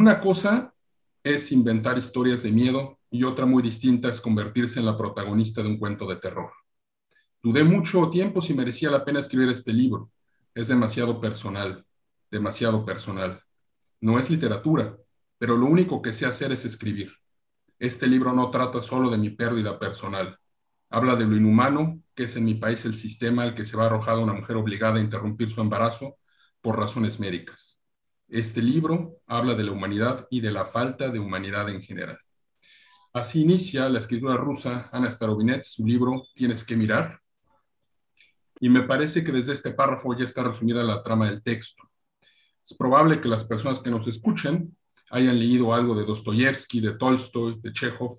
Una cosa es inventar historias de miedo y otra muy distinta es convertirse en la protagonista de un cuento de terror. Dudé mucho tiempo si merecía la pena escribir este libro. Es demasiado personal, demasiado personal. No es literatura, pero lo único que sé hacer es escribir. Este libro no trata solo de mi pérdida personal. Habla de lo inhumano, que es en mi país el sistema al que se va arrojada una mujer obligada a interrumpir su embarazo por razones médicas. Este libro habla de la humanidad y de la falta de humanidad en general. Así inicia la escritura rusa Ana Starobinet su libro Tienes que mirar. Y me parece que desde este párrafo ya está resumida la trama del texto. Es probable que las personas que nos escuchen hayan leído algo de Dostoyevsky, de Tolstoy, de Chekhov,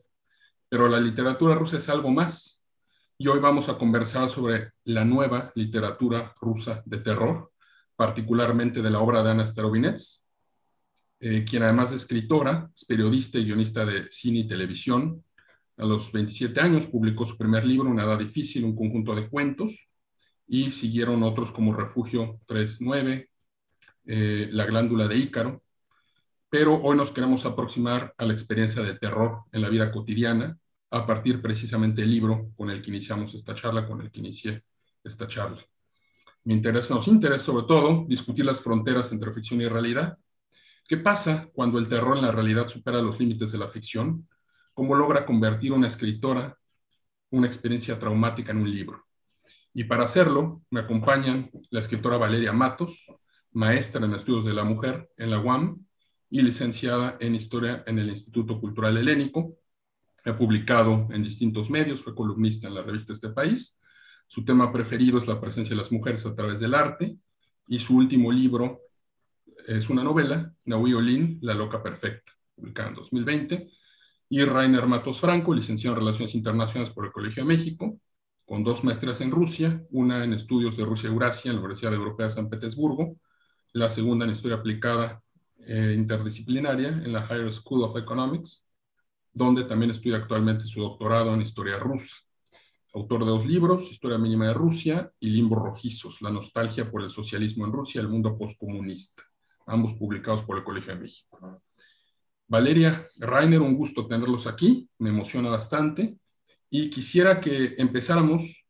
pero la literatura rusa es algo más. Y hoy vamos a conversar sobre la nueva literatura rusa de terror, particularmente de la obra de Ana Starobinets, eh, quien además de escritora, es periodista y guionista de cine y televisión. A los 27 años publicó su primer libro, Una edad difícil, un conjunto de cuentos, y siguieron otros como Refugio 39, eh, La glándula de Ícaro. Pero hoy nos queremos aproximar a la experiencia de terror en la vida cotidiana, a partir precisamente del libro con el que iniciamos esta charla, con el que inicié esta charla. Me interesa, nos interesa sobre todo discutir las fronteras entre ficción y realidad. ¿Qué pasa cuando el terror en la realidad supera los límites de la ficción? ¿Cómo logra convertir una escritora una experiencia traumática en un libro? Y para hacerlo, me acompañan la escritora Valeria Matos, maestra en estudios de la mujer en la UAM y licenciada en historia en el Instituto Cultural Helénico. Ha publicado en distintos medios, fue columnista en la revista Este País su tema preferido es la presencia de las mujeres a través del arte y su último libro es una novela, Naui Olin, La Loca Perfecta, publicada en 2020, y Rainer Matos Franco, licenciado en Relaciones Internacionales por el Colegio de México, con dos maestrías en Rusia, una en estudios de Rusia-Eurasia en la Universidad Europea de San Petersburgo, la segunda en Historia Aplicada eh, Interdisciplinaria en la Higher School of Economics, donde también estudia actualmente su doctorado en Historia Rusa autor de dos libros, Historia Mínima de Rusia y Limbo Rojizos, La nostalgia por el socialismo en Rusia y el mundo postcomunista, ambos publicados por el Colegio de México. Valeria, Rainer, un gusto tenerlos aquí, me emociona bastante y quisiera que empezáramos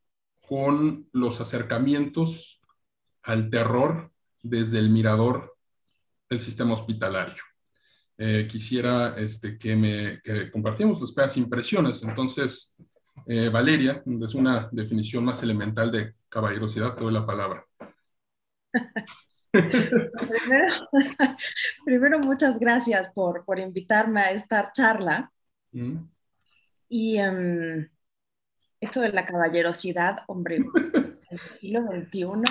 con los acercamientos al terror desde el mirador del sistema hospitalario. Eh, quisiera este, que me que compartiéramos las primeras impresiones. Entonces, eh, Valeria, es una definición más elemental de caballerosidad, doy la palabra. primero, muchas gracias por, por, invitarme a esta charla. Mm. Y um, eso de la caballerosidad, hombre, en el siglo XXI,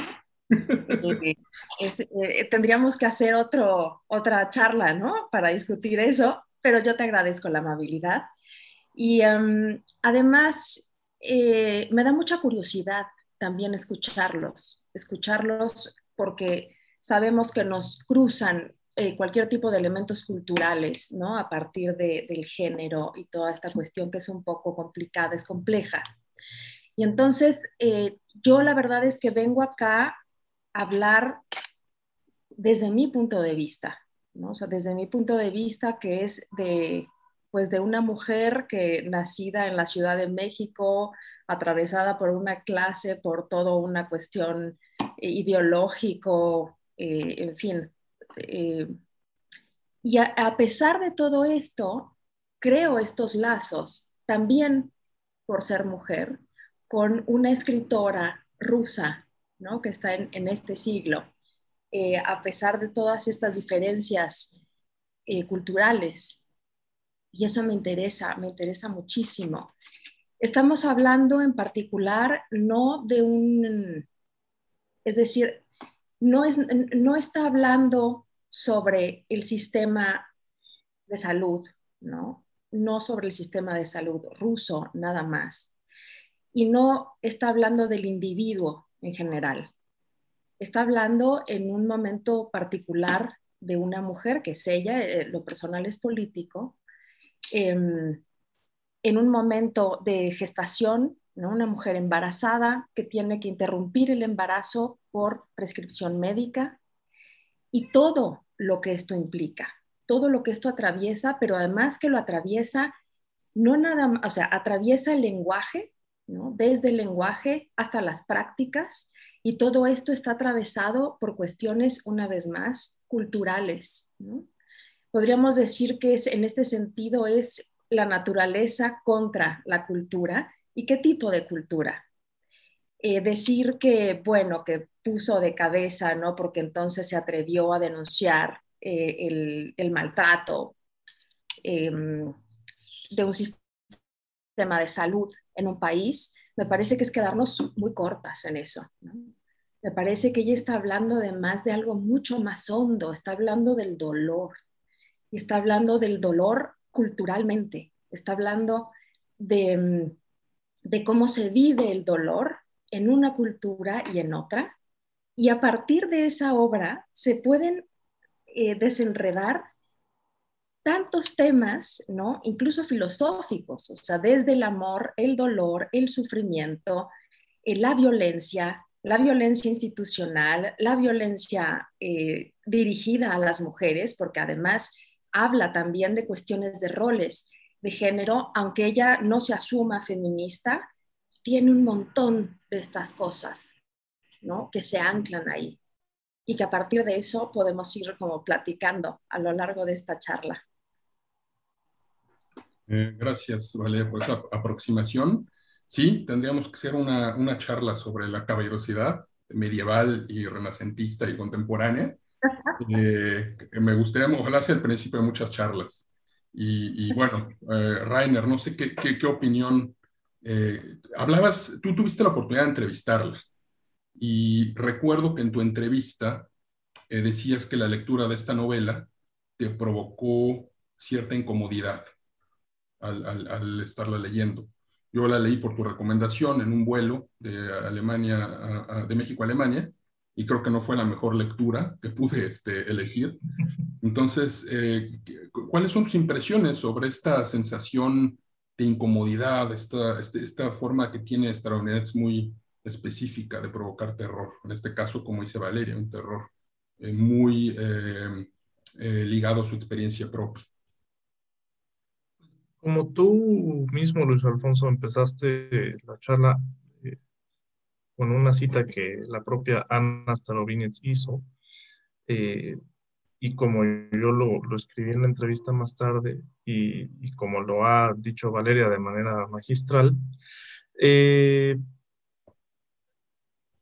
eh, eh, tendríamos que hacer otro, otra charla, ¿no? Para discutir eso, pero yo te agradezco la amabilidad y em, además, eh, me da mucha curiosidad también escucharlos, escucharlos porque sabemos que nos cruzan eh, cualquier tipo de elementos culturales, ¿no? A partir del género y toda esta cuestión que es un poco complicada, es compleja. Y entonces, eh, yo la verdad es que vengo acá a hablar desde mi punto de vista, ¿no? O sea, desde mi punto de vista que es de pues de una mujer que nacida en la Ciudad de México, atravesada por una clase, por toda una cuestión eh, ideológico, eh, en fin. Eh, y a, pesar de todo esto, creo estos lazos, también por ser mujer, con una escritora rusa, ¿no? que está en, en este siglo, a pesar de todas estas diferencias culturales y eso me interesa, me interesa muchísimo. Estamos hablando en particular no de un, es decir, no, es, no está hablando sobre el sistema de salud, ¿no? No sobre el sistema de salud ruso, nada más. Y no está hablando del individuo en general. Está hablando en un momento particular de una mujer, que es ella, eh, lo personal es político, Em, en un momento de gestación, una mujer embarazada que tiene que interrumpir el embarazo por prescripción médica y todo lo que esto implica, todo lo que esto atraviesa, pero además que lo atraviesa, no nada más, o sea, atraviesa el lenguaje, ¿no? desde el lenguaje hasta las prácticas, y todo esto está atravesado por cuestiones, una vez más, culturales. Podríamos decir que es, en este sentido es la naturaleza contra la cultura. ¿Y qué tipo de cultura? Eh, decir que, bueno, que puso de cabeza, ¿no? Porque entonces se atrevió a denunciar eh, el, maltrato em, de un sistema de salud en un país, me parece que es quedarnos muy cortas en eso. Me parece que ella está hablando de más de algo mucho más hondo, está hablando del dolor, y está hablando del dolor culturalmente, está hablando de, em, de cómo se vive el dolor en una cultura y en otra. Y a partir de esa obra se pueden eh, desenredar tantos temas, ¿no? Incluso filosóficos, o sea, desde el amor, el dolor, el sufrimiento, eh, la violencia, la violencia institucional, la violencia eh, dirigida a las mujeres, porque además habla también de cuestiones de roles de género, aunque ella no se asuma feminista, tiene un montón de estas cosas, ¿no? Que se anclan ahí y que a partir de eso podemos ir como platicando a lo largo de esta charla. Eh, gracias, Valeria, por esa aproximación. Sí, tendríamos que hacer una, una charla sobre la caballerosidad medieval y renacentista y contemporánea. Eh, me gustaría, ojalá sea el principio de muchas charlas. Y, bueno, eh, Rainer, no sé qué, qué, qué opinión eh, hablabas, tú tuviste la oportunidad de entrevistarla y recuerdo que en tu entrevista decías que la lectura de esta novela te provocó cierta incomodidad al, estarla leyendo. Yo la leí por tu recomendación en un vuelo de Alemania, de México a Alemania, y creo que no fue la mejor lectura que pude este, elegir. Entonces, eh, ¿cuáles son tus impresiones sobre esta sensación de incomodidad, esta, este, esta forma que tiene es muy específica de provocar terror. En este caso, como dice Valeria, un terror eh, muy eh, eh, ligado a su experiencia propia. Como tú mismo, Luis Alfonso, empezaste la charla con una cita que la propia Ana Starovinets hizo, y como yo lo, escribí en la entrevista más tarde y, como lo ha dicho Valeria de manera magistral, eh,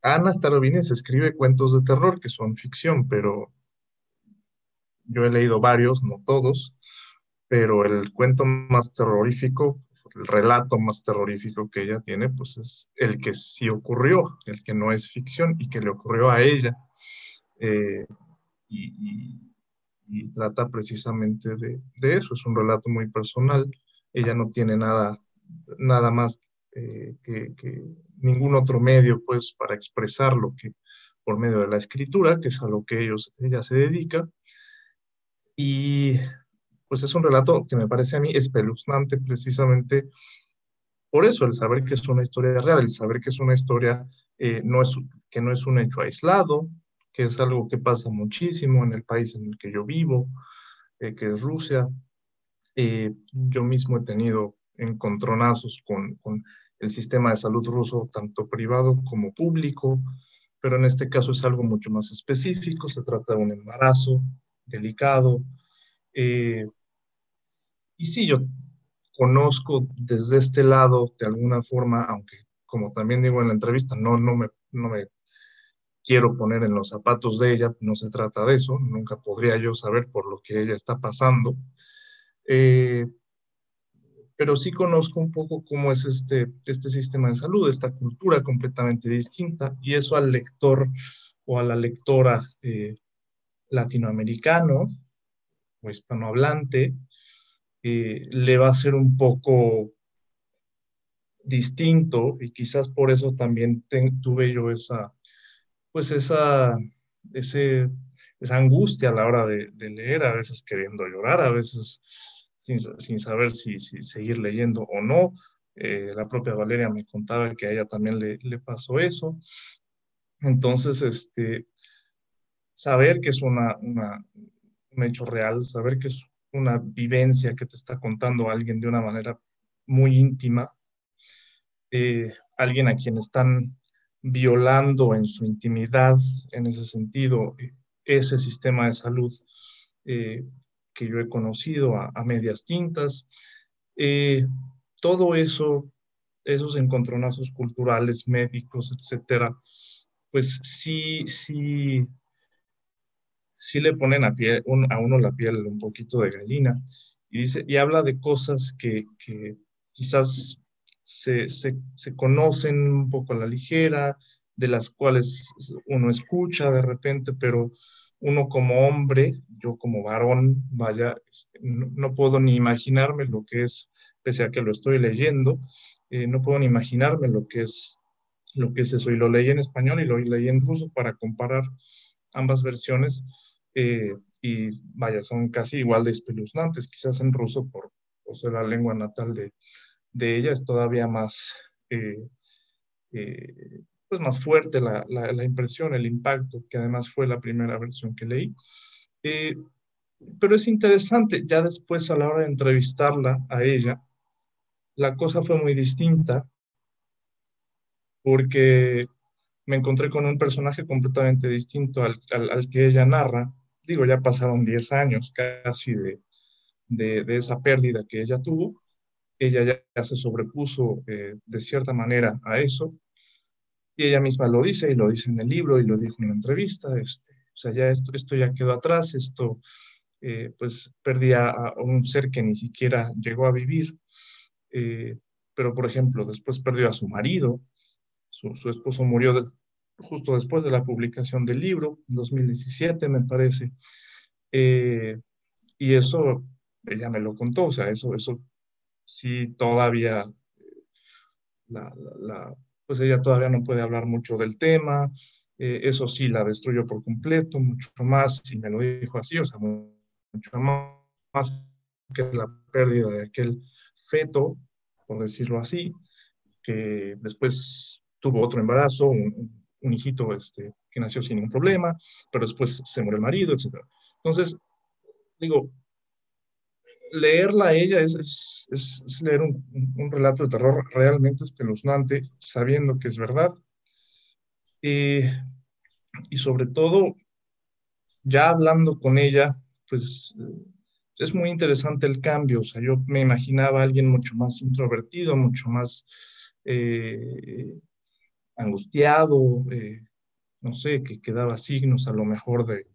Ana Starovines escribe cuentos de terror que son ficción, pero yo he leído varios, no todos, pero el cuento más terrorífico, relato más terrorífico que ella tiene, pues es el que sí ocurrió, el que no es ficción y que le ocurrió a ella. Eh, y, trata precisamente de, eso. Es un relato muy personal. Ella no tiene nada, nada más eh, que, ningún otro medio pues, para expresarlo que por medio de la escritura, que es a lo que ellos, ella se dedica. Y pues es un relato que me parece a mí espeluznante precisamente por eso, el saber que es una historia real, el saber que es una historia eh, no es, que no es un hecho aislado, que es algo que pasa muchísimo en el país en el que yo vivo, eh, que es Rusia. Eh, yo mismo he tenido encontronazos con, con el sistema de salud ruso, tanto privado como público, pero en este caso es algo mucho más específico, se trata de un embarazo delicado. Eh, y sí, yo conozco desde este lado, de alguna forma, aunque como también digo en la entrevista, no, no, me, no me quiero poner en los zapatos de ella, no se trata de eso, nunca podría yo saber por lo que ella está pasando. Eh, pero sí conozco un poco cómo es este, este sistema de salud, esta cultura completamente distinta, y eso al lector o a la lectora eh, latinoamericano o hispanohablante eh, le va a ser un poco distinto y quizás por eso también tuve yo esa, pues esa, ese, esa angustia a la hora de, leer, a veces queriendo llorar, a veces sin, sin saber si, seguir leyendo o no. Eh, la propia Valeria me contaba que a ella también le, pasó eso. Entonces, este, saber que es una, una, un hecho real, saber que es una vivencia que te está contando alguien de una manera muy íntima, eh, alguien a quien están violando en su intimidad, en ese sentido, ese sistema de salud eh, que yo he conocido a, medias tintas. Eh, todo eso, esos encontronazos culturales, médicos, etcétera, pues sí, sí, sí le ponen a, pie, a uno la piel un poquito de gallina y, dice, y habla de cosas que, que quizás se, se, se, conocen un poco a la ligera, de las cuales uno escucha de repente, pero uno como hombre, yo como varón, vaya, este, no, puedo ni imaginarme lo que es, pese a que lo estoy leyendo, eh, no puedo ni imaginarme lo que es lo que es eso. Y lo leí en español y lo leí en ruso para comparar ambas versiones. Eh, y vaya, son casi igual de espeluznantes. Quizás en ruso, por, por ser la lengua natal de, de ella, es todavía más, eh, eh, pues más fuerte la, la, impresión, el impacto, que además fue la primera versión que leí. pero es interesante, ya después a la hora de entrevistarla a ella, la cosa fue muy distinta porque me encontré con un personaje completamente distinto al, al, que ella narra. Digo, ya pasaron 10 años casi de, de, esa pérdida que ella tuvo. Ella ya, se sobrepuso eh, de cierta manera a eso. Y ella misma lo dice, y lo dice en el libro, y lo dijo en la entrevista. Este, o sea, ya esto, esto ya quedó atrás, esto, eh, pues perdí a, un ser que ni siquiera llegó a vivir. Eh, pero, por ejemplo, después perdió a su marido, su, esposo murió justo después de la publicación del libro, en 2017 me parece. Eh, y eso, ella me lo contó, o sea, eso, eso sí todavía, la, pues ella todavía no puede hablar mucho del tema, eh, eso sí la destruyó por completo, mucho más, y me lo dijo así, o sea, mucho más que la pérdida de aquel feto, por decirlo así, que después tuvo otro embarazo, un, hijito este, que nació sin ningún problema, pero después se murió el marido, etc. Entonces, digo, leerla a ella es, es, leer un, un, relato de terror realmente espeluznante, sabiendo que es verdad. y sobre todo, ya hablando con ella, pues es muy interesante el cambio. O sea, yo me imaginaba a alguien mucho más introvertido, mucho más eh, angustiado, eh, no sé, que, que, daba signos a lo mejor de,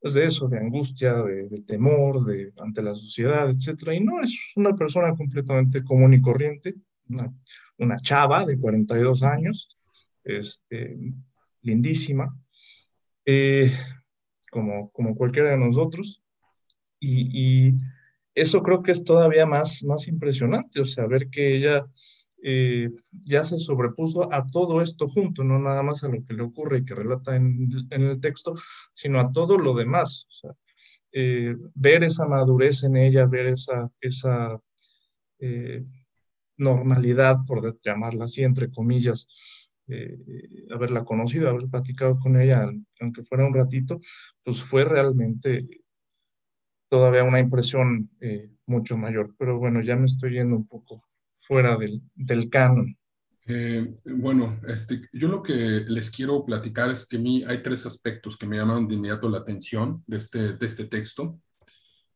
pues de eso, de angustia, de, temor, de, ante la sociedad, etc. Y no, es una persona completamente común y corriente, una, una chava de 42 años, este, lindísima, eh, como, como cualquiera de nosotros. Y, y, eso creo que es todavía más, más impresionante, o sea, ver que ella eh, ya se sobrepuso a todo esto junto, no nada más a lo que le ocurre y que relata en, el texto, sino a todo lo demás. Eh, ver esa madurez en ella, ver esa, esa eh, normalidad, por llamarla así, entre comillas, haberla conocido, haber platicado con ella, aunque fuera un ratito, pues fue realmente todavía una impresión mucho mayor. Pero bueno, ya me estoy yendo un poco fuera del, del canon? Eh, bueno, este, yo lo que les quiero platicar es que a mí hay tres aspectos que me llaman de inmediato la atención de este, de este texto.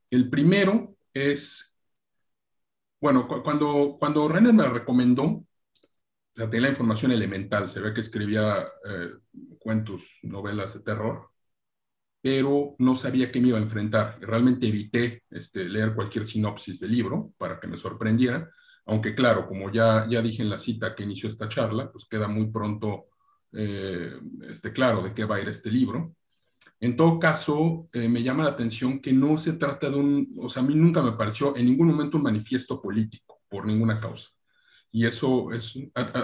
El primero es, bueno, cuando, cuando Renner me recomendó, o sea, tenía la información elemental, se ve que escribía eh, cuentos, novelas de terror, pero no sabía qué me iba a enfrentar. Realmente evité este, leer cualquier sinopsis del libro para que me sorprendiera aunque claro, como ya, ya dije en la cita que inició esta charla, pues queda muy pronto eh, este, claro de qué va a ir este libro. En todo caso, eh, me llama la atención que no se trata de un, o sea, a mí nunca me pareció en ningún momento un manifiesto político por ninguna causa. Y eso es,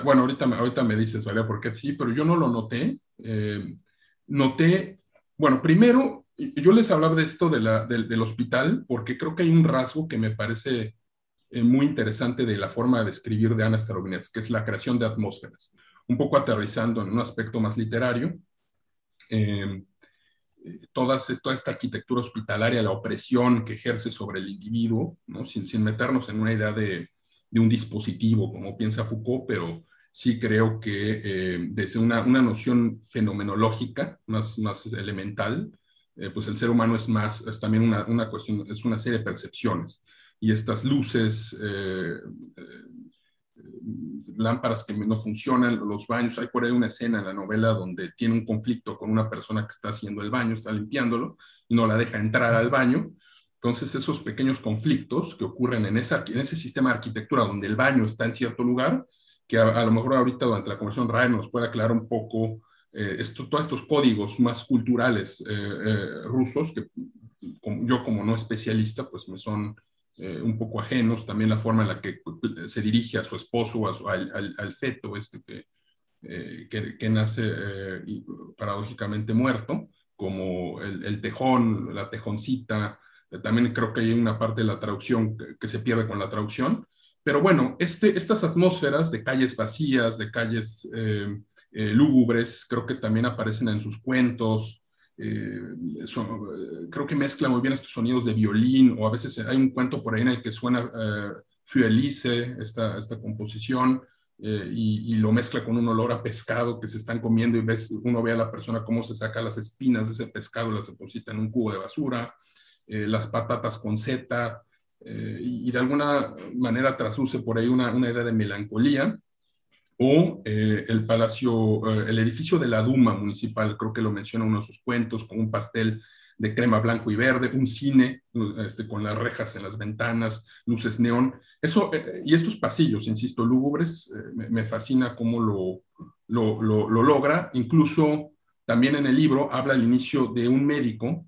bueno, ahorita, ahorita me dices, ¿vale? Porque sí, pero yo no lo noté. Eh, noté, bueno, primero, yo les hablaba de esto de la, del hospital, porque creo que hay un rasgo que me parece eh, muy interesante de la forma de escribir de Ana Starobinets, que es la creación de atmósferas, un poco aterrizando en un aspecto más literario. Eh, toda esta arquitectura hospitalaria, la opresión que ejerce sobre el individuo, ¿no? sin, sin meternos en una idea de, de, un dispositivo, como piensa Foucault, pero sí creo que eh, desde una, una, noción fenomenológica más, más elemental, eh, pues el ser humano es más, es también una, una, cuestión, es una serie de percepciones. Y estas luces, eh, lámparas que no funcionan, los baños. Hay por ahí una escena en la novela donde tiene un conflicto con una persona que está haciendo el baño, está limpiándolo y no la deja entrar al baño. Entonces, esos pequeños conflictos que ocurren en, esa, en ese sistema de arquitectura donde el baño está en cierto lugar, que a, lo mejor ahorita durante la conversación RAE nos puede aclarar un poco eh, esto, todos estos códigos más culturales eh, eh, rusos, que yo como no especialista, pues me son eh, un poco ajenos, también la forma en la que se dirige a su esposo o al, al, feto este que, eh, que, nace eh, paradójicamente muerto, como el, tejón, la tejoncita, también creo que hay una parte de la traducción que, se pierde con la traducción, pero bueno, este, estas atmósferas de calles vacías, de calles lúgubres, creo que también aparecen en sus cuentos, eh, creo que mezcla muy bien estos sonidos de violín, o a veces hay un cuento por ahí en el que suena eh, esta, esta composición, eh, y, lo mezcla con un olor a pescado que se están comiendo y ves, uno ve a la persona cómo se saca las espinas de ese pescado, las deposita en un cubo de basura, eh, las patatas con seta, y, de alguna manera trasluce por ahí una, una idea de melancolía, o eh, el palacio, eh, el edificio de la Duma municipal, creo que lo menciona uno de sus cuentos, con un pastel de crema blanco y verde, un cine este, con las rejas en las ventanas, luces neón. Eso, eh, y estos pasillos, insisto, lúgubres, me, fascina cómo lo, lo, lo, logra. Incluso también en el libro habla al inicio de un médico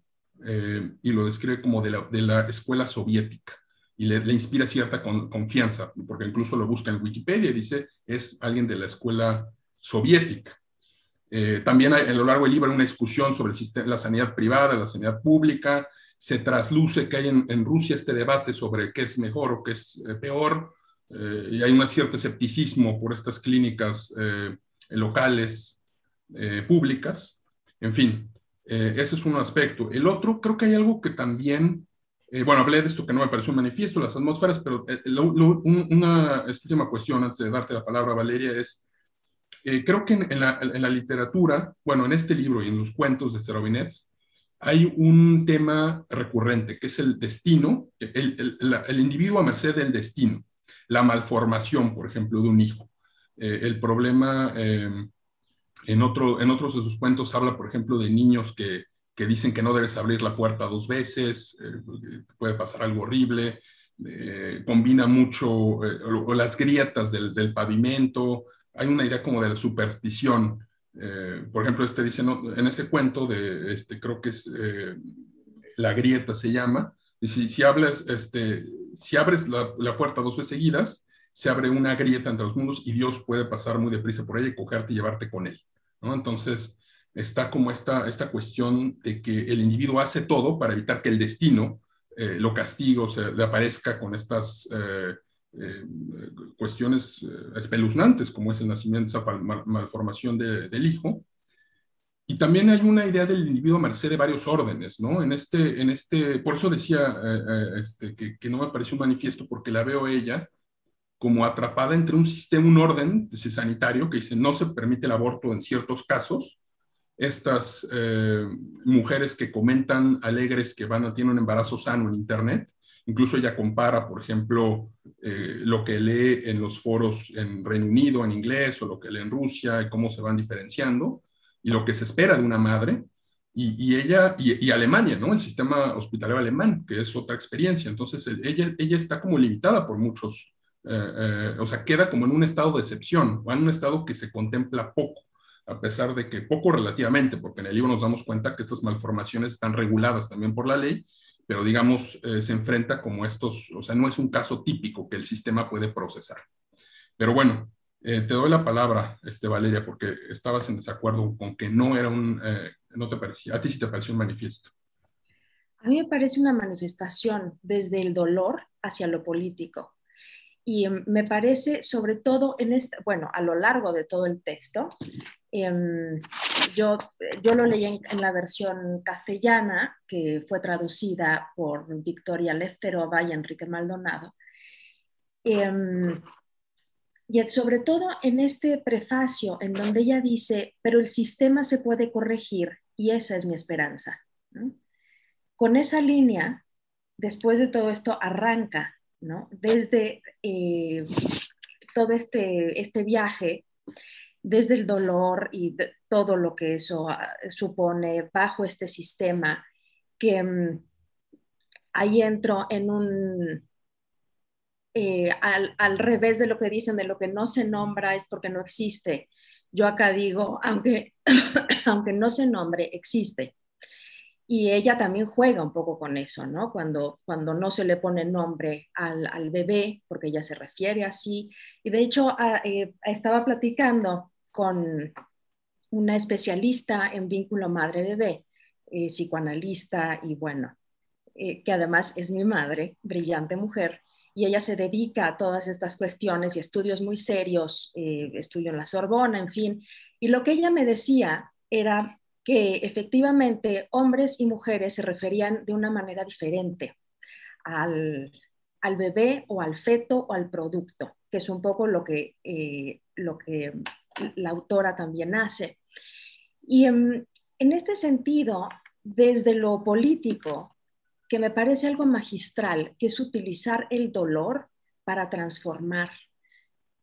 y lo describe como de la, de la escuela soviética y le, inspira cierta confianza, porque incluso lo busca en Wikipedia y dice, es alguien de la escuela soviética. Eh, también hay, a lo largo del libro hay una discusión sobre el sistema, la sanidad privada, la sanidad pública. Se trasluce que hay en, Rusia este debate sobre qué es mejor o qué es eh, peor. Eh, y hay un cierto escepticismo por estas clínicas locales públicas. En fin, ese es un aspecto. El otro, creo que hay algo que también eh, bueno, hablé de esto que no me pareció un manifiesto, las atmósferas, pero eh, una última cuestión antes de darte la palabra, Valeria, es, eh, creo que en, la, en, la, literatura, bueno, en este libro y en los cuentos de Sterobinets, hay un tema recurrente, que es el destino, el, el, el, individuo a merced del destino, la malformación, por ejemplo, de un hijo. el problema, en, otro, en otros de sus cuentos habla, por ejemplo, de niños que que dicen que no debes abrir la puerta dos veces, eh, puede pasar algo horrible, eh, combina mucho eh, o, las grietas del, del, pavimento, hay una idea como de la superstición. por ejemplo, este dice, en ese cuento de, este, creo que es La grieta se llama, y si, si, hablas, este, si abres la, la, puerta dos veces seguidas, se abre una grieta entre los mundos y Dios puede pasar muy deprisa por ella y cogerte y llevarte con él. ¿no? Entonces, está como esta, esta cuestión de que el individuo hace todo para evitar que el destino eh, lo castigue o se le aparezca con estas eh, eh, cuestiones espeluznantes, como es el nacimiento, esa malformación del hijo. Y también hay una idea del individuo a merced de varios órdenes, ¿no? En este, en este, por eso decía este, que, que, no me pareció un manifiesto, porque la veo ella como atrapada entre un sistema, un orden sanitario que dice no se permite el aborto en ciertos casos, estas eh, mujeres que comentan alegres que van a tener un embarazo sano en Internet. Incluso ella compara, por ejemplo, eh, lo que lee en los foros en Reino Unido en inglés o lo que lee en Rusia y cómo se van diferenciando y lo que se espera de una madre. Y, ella, y, Alemania, ¿no? El sistema hospitalario alemán, que es otra experiencia. Entonces, ella, ella está como limitada por muchos, eh, o sea, queda como en un estado de excepción o en un estado que se contempla poco a pesar de que poco relativamente, porque en el libro nos damos cuenta que estas malformaciones están reguladas también por la ley, pero digamos, eh, se enfrenta como estos, o sea, no es un caso típico que el sistema puede procesar. Pero bueno, eh, te doy la palabra, este, Valeria, porque estabas en desacuerdo con que no era un, eh, no te parecía, a ti sí te pareció un manifiesto. A mí me parece una manifestación desde el dolor hacia lo político. Y em, me parece, sobre todo en este, bueno, a lo largo de todo el texto, Em, yo, yo lo leí en, la versión castellana, que fue traducida por Victoria Lefterova y Enrique Maldonado. Em, y sobre todo en este prefacio, en donde ella dice, pero el sistema se puede corregir y esa es mi esperanza. Con esa línea, después de todo esto, arranca, ¿no? desde eh, todo este, este viaje desde el dolor y todo lo que eso ah, supone bajo este sistema, que mm, ahí entro en un, eh, al, revés de lo que dicen, de lo que no se nombra es porque no existe. Yo acá digo, aunque, aunque no se nombre, existe. Y ella también juega un poco con eso, ¿no? Cuando, cuando no se le pone nombre al, bebé, porque ella se refiere así. Y de hecho, ah, eh, estaba platicando con una especialista en vínculo madre-bebé, eh, psicoanalista y bueno, eh, que además es mi madre, brillante mujer, y ella se dedica a todas estas cuestiones y estudios muy serios, eh, estudio en la Sorbona, en fin, y lo que ella me decía era que efectivamente hombres y mujeres se referían de una manera diferente al, al bebé o al feto o al producto, que es un poco lo que, lo que la autora también hace. Y en, este sentido, desde lo político, que me parece algo magistral, que es utilizar el dolor para transformar,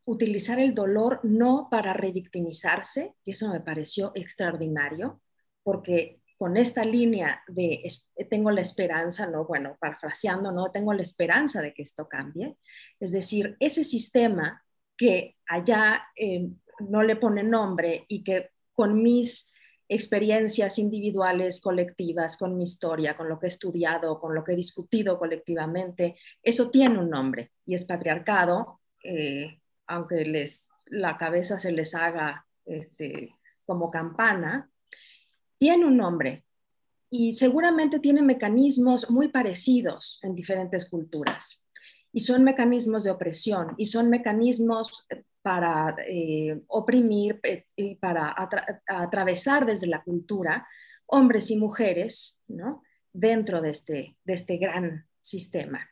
utilizar el dolor no para revictimizarse, y eso me pareció extraordinario, porque con esta línea de tengo la esperanza, no, bueno, parafraseando, no, tengo la esperanza de que esto cambie, es decir, ese sistema que allá no le pone nombre y que con mis experiencias individuales, colectivas, con mi historia, con lo que he estudiado, con lo que he discutido colectivamente, eso tiene un nombre y es patriarcado, eh, aunque les, la cabeza se les haga este, como campana, tiene un nombre y seguramente tiene mecanismos muy parecidos en diferentes culturas. Y son mecanismos de opresión y son mecanismos para eh, oprimir eh, y para atravesar desde la cultura hombres y mujeres ¿no? dentro de este, de este gran sistema.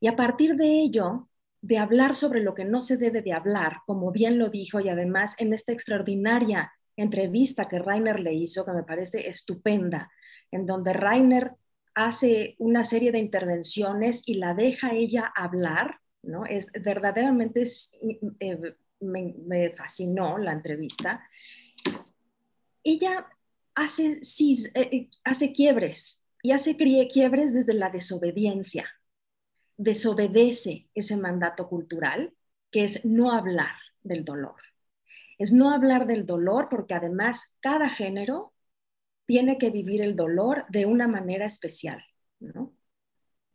Y a partir de ello, de hablar sobre lo que no se debe de hablar, como bien lo dijo, y además en esta extraordinaria entrevista que Rainer le hizo, que me parece estupenda, en donde Rainer hace una serie de intervenciones y la deja ella hablar ¿no? Es verdaderamente eh, me, fascinó la entrevista. Ella hace, eh, eh, hace quiebres y hace quiebres desde la desobediencia. Desobedece ese mandato cultural que es no hablar del dolor. Es no hablar del dolor porque además cada género tiene que vivir el dolor de una manera especial,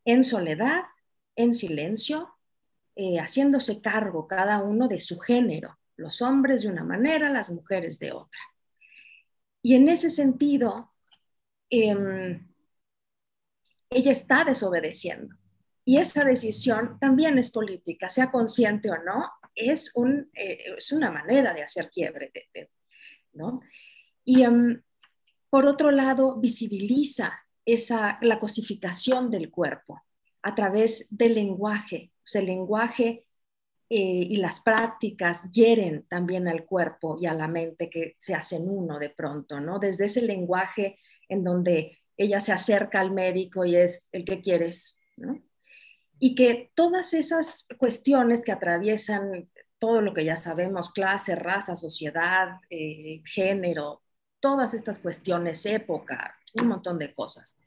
En soledad, en silencio, eh, haciéndose cargo cada uno de su género, los hombres de una manera, las mujeres de otra. Y en ese sentido, em, ella está desobedeciendo. Y esa decisión también es política, sea consciente o no, es, un, eh, es una manera de hacer quiebre. ¿no? Y em, por otro lado, visibiliza esa, la cosificación del cuerpo a través del lenguaje, el lenguaje eh, y las prácticas hieren también al cuerpo y a la mente que se hacen uno de pronto, ¿no? Desde ese lenguaje en donde ella se acerca al médico y es el que quieres, ¿no? Y que todas esas cuestiones que atraviesan todo lo que ya sabemos, clase, raza, sociedad, eh, género, todas estas cuestiones, época, un montón de cosas.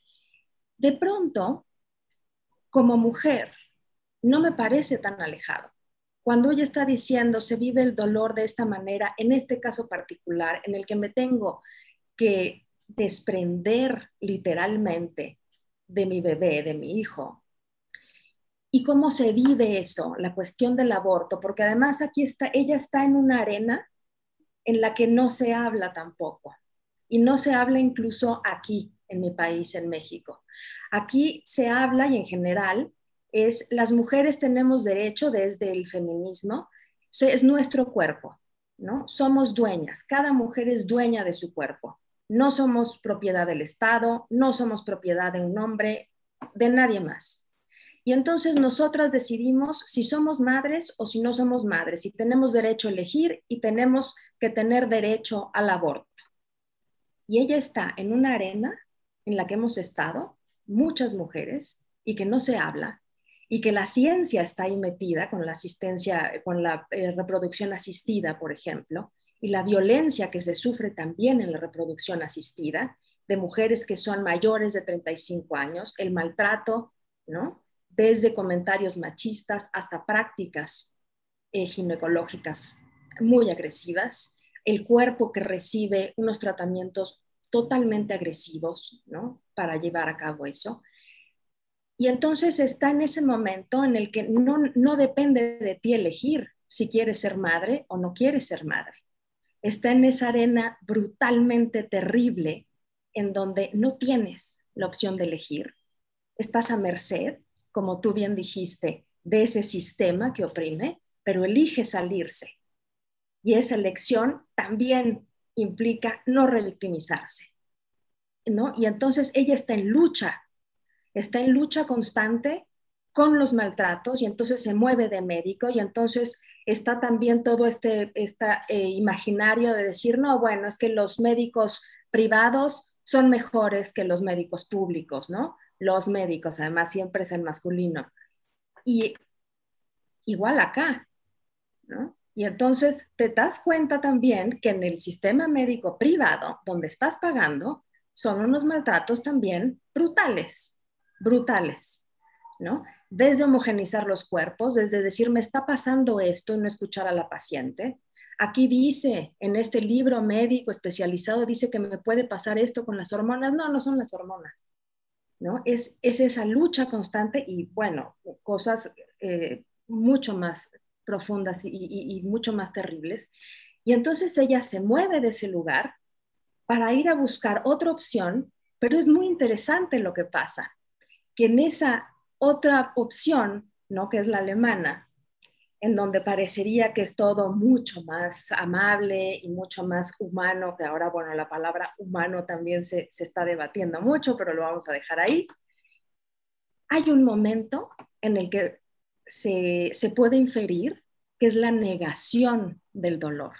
De pronto, como mujer, no me parece tan alejado. Cuando ella está diciendo se vive el dolor de esta manera, en este caso particular, en el que me tengo que desprender literalmente de mi bebé, de mi hijo, y cómo se vive eso, la cuestión del aborto, porque además aquí está, ella está en una arena en la que no se habla tampoco, y no se habla incluso aquí, en mi país, en México. Aquí se habla y en general es las mujeres tenemos derecho desde el feminismo, es nuestro cuerpo, ¿no? Somos dueñas, cada mujer es dueña de su cuerpo. No somos propiedad del Estado, no somos propiedad de un hombre, de nadie más. Y entonces nosotras decidimos si somos madres o si no somos madres, si tenemos derecho a elegir y tenemos que tener derecho al aborto. Y ella está en una arena en la que hemos estado muchas mujeres y que no se habla y que la ciencia está ahí metida con la asistencia, con la eh, reproducción asistida, por ejemplo, y la violencia que se sufre también en la reproducción asistida de mujeres que son mayores de 35 años, el maltrato, ¿no? Desde comentarios machistas hasta prácticas eh, ginecológicas muy agresivas, el cuerpo que recibe unos tratamientos totalmente agresivos, ¿no? Para llevar a cabo eso. Y entonces está en ese momento en el que no, no depende de ti elegir si quieres ser madre o no quieres ser madre. Está en esa arena brutalmente terrible en donde no tienes la opción de elegir. Estás a merced, como tú bien dijiste, de ese sistema que oprime, pero elige salirse. Y esa elección también implica no revictimizarse. ¿no? Y entonces ella está en lucha, está en lucha constante con los maltratos y entonces se mueve de médico y entonces está también todo este, eh, imaginario de decir, no, bueno, es que los médicos privados son mejores que los médicos públicos, ¿no? Los médicos, además, siempre es el masculino. Y igual acá, ¿no? Y entonces te das cuenta también que en el sistema médico privado, donde estás pagando, son unos maltratos también brutales, brutales, ¿no? Desde homogenizar los cuerpos, desde decir, me está pasando esto y no escuchar a la paciente, Aquí dice, en este libro médico especializado, dice que me puede pasar esto con las hormonas. No, no son las hormonas. ¿no? Es, es esa lucha constante y, bueno, cosas eh, mucho más profundas y, mucho más terribles. Y entonces ella se mueve de ese lugar para ir a buscar otra opción, pero es muy interesante lo que pasa, que en esa otra opción, ¿no? que es la alemana, en donde parecería que es todo mucho más amable y mucho más humano, que ahora, bueno, la palabra humano también se, está debatiendo mucho, pero lo vamos a dejar ahí. Hay un momento en el que se, se puede inferir que es la negación del dolor.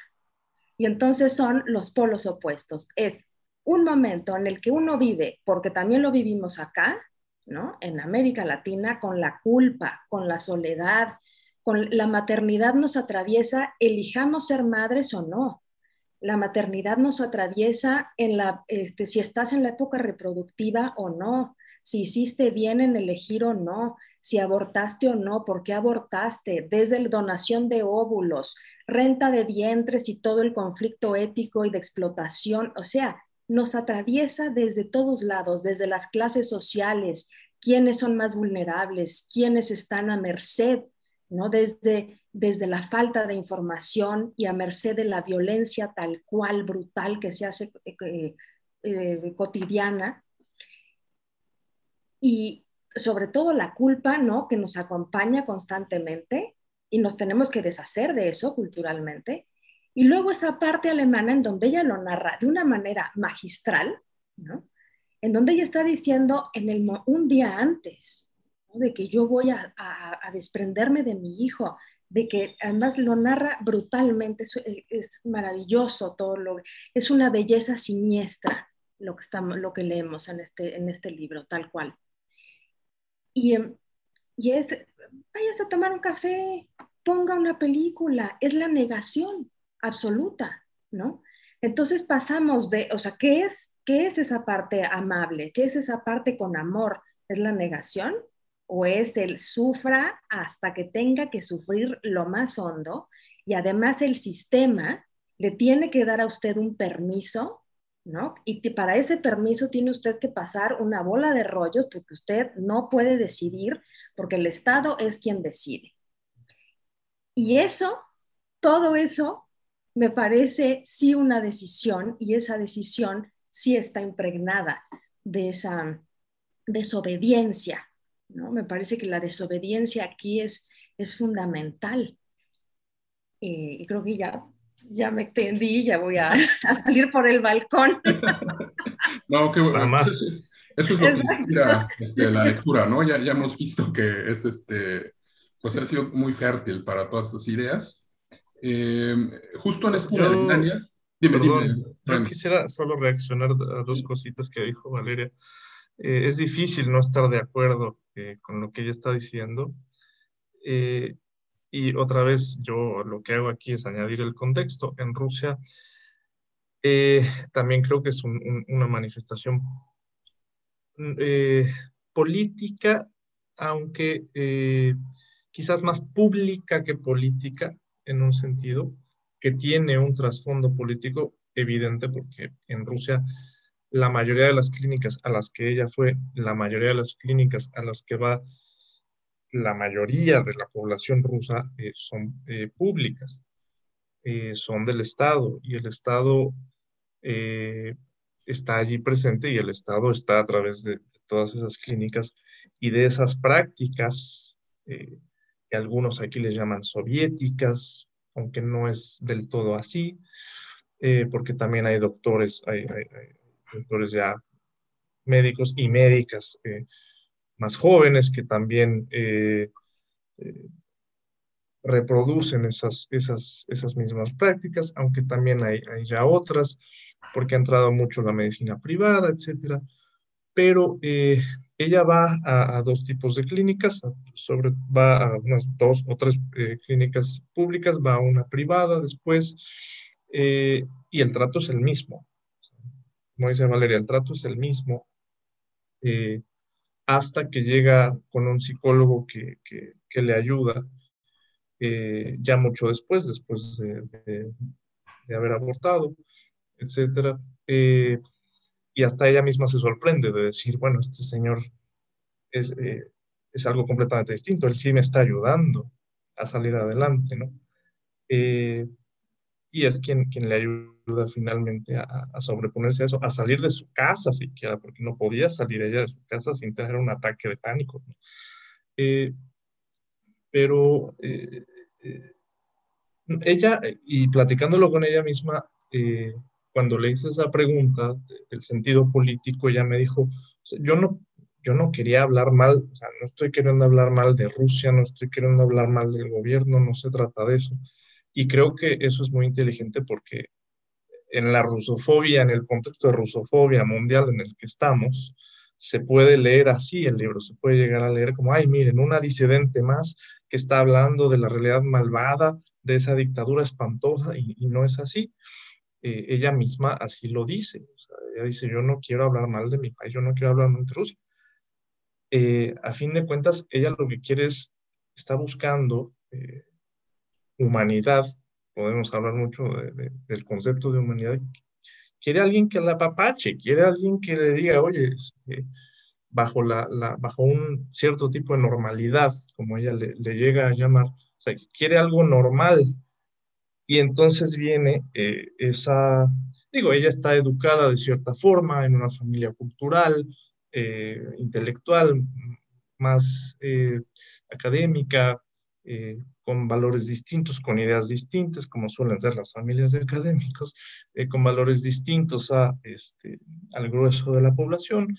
Y entonces son los polos opuestos. Es un momento en el que uno vive, porque también lo vivimos acá, ¿no? En América Latina, con la culpa, con la soledad, con la maternidad nos atraviesa, elijamos ser madres o no. La maternidad nos atraviesa en la, este, si estás en la época reproductiva o no, si hiciste bien en elegir o no, si abortaste o no, por qué abortaste, desde la donación de óvulos, renta de vientres y todo el conflicto ético y de explotación. O sea, nos atraviesa desde todos lados, desde las clases sociales, quiénes son más vulnerables, quiénes están a merced ¿no? Desde, desde la falta de información y a merced de la violencia tal cual, brutal, que se hace eh, eh, cotidiana. Y sobre todo la culpa, ¿no? Que nos acompaña constantemente y nos tenemos que deshacer de eso culturalmente. Y luego esa parte alemana en donde ella lo narra de una manera magistral, ¿no? En donde ella está diciendo en el, un día antes, de que yo voy a, desprenderme de mi hijo, de que además lo narra brutalmente, es, maravilloso todo lo, es una belleza siniestra lo que, estamos, lo que leemos en este, en este libro, tal cual. Y, em, y es, vayas a tomar un café, ponga una película, es la negación absoluta, ¿no? Entonces pasamos de, o sea, ¿qué es, qué es esa parte amable? ¿Qué es esa parte con amor? ¿Es la negación? o es el sufra hasta que tenga que sufrir lo más hondo y además el sistema le tiene que dar a usted un permiso, ¿no? Y para ese permiso tiene usted que pasar una bola de rollos porque usted no puede decidir porque el Estado es quien decide. Y eso, todo eso, me parece sí una decisión y esa decisión sí está impregnada de esa desobediencia me parece que la desobediencia aquí es, es fundamental. Eh, y creo que ya ya me extendí, ya voy a, salir por el balcón. no, qué bueno. Eso, es lo que inspira este, la lectura, ¿no? Ya, ya hemos visto que es este, pues ha sido muy fértil para todas estas ideas. Eh, justo en esta. Dime, dime. Yo quisiera solo reaccionar a dos cositas que dijo Valeria. Eh, es difícil no estar de acuerdo eh, con lo que ella está diciendo. Y otra vez, yo lo que hago aquí es añadir el contexto. En Rusia también creo que es una manifestación política, aunque quizás más pública que política en un sentido, que tiene un trasfondo político evidente porque en Rusia la mayoría de las clínicas a las que ella fue, la mayoría de las clínicas a las que va la mayoría de la población rusa eh, son eh, públicas, eh, son del Estado y el Estado está allí presente y el Estado está a través de, todas esas clínicas y de esas prácticas que algunos aquí les llaman soviéticas, aunque no es del todo así, porque también hay doctores, hay, doctores ya médicos y médicas más jóvenes que también eh, reproducen esas, esas, esas mismas prácticas, aunque también hay, hay, ya otras, porque ha entrado mucho la medicina privada, etcétera. Pero ella va a, dos tipos de clínicas, sobre, va a unas dos o tres eh, clínicas públicas, va a una privada después, eh, y el trato es el mismo. Como dice Valeria, el trato es el mismo eh, hasta que llega con un psicólogo que, que, le ayuda, ya mucho después, después de, haber abortado, etcétera y hasta ella misma se sorprende de decir, bueno, este señor es, eh, es algo completamente distinto, él sí me está ayudando a salir adelante, ¿no? Eh, y es quien, quien le ayuda finalmente a, a, sobreponerse a eso, a salir de su casa siquiera, porque no podía salir ella de su casa sin tener un ataque de pánico. ¿no? Eh, pero ella, y platicándolo con ella misma, cuando le hice esa pregunta del sentido político, ella me dijo, yo no, yo no quería hablar mal, o sea, no estoy queriendo hablar mal de Rusia, no estoy queriendo hablar mal del gobierno, no se trata de eso. Y creo que eso es muy inteligente porque en la rusofobia, en el contexto de rusofobia mundial en el que estamos, se puede leer así el libro, se puede llegar a leer como, ay, miren, una disidente más que está hablando de la realidad malvada, de esa dictadura espantosa, y, y no es así. Eh, ella misma así lo dice. ella dice, yo no quiero hablar mal de mi país, yo no quiero hablar mal de Rusia. Eh, a fin de cuentas, ella lo que quiere es, está buscando eh, humanidad, podemos hablar mucho del concepto de humanidad, quiere alguien que la papache, quiere alguien que le diga, oye, este, bajo, la, bajo un cierto tipo de normalidad, como ella le, le llega a llamar, o sea, quiere algo normal, y entonces viene eh, esa, digo, ella está educada de cierta forma en una familia cultural, eh, intelectual, más eh, con valores distintos, con ideas distintas, como suelen ser las familias de académicos, con valores distintos a, este, al grueso de la población,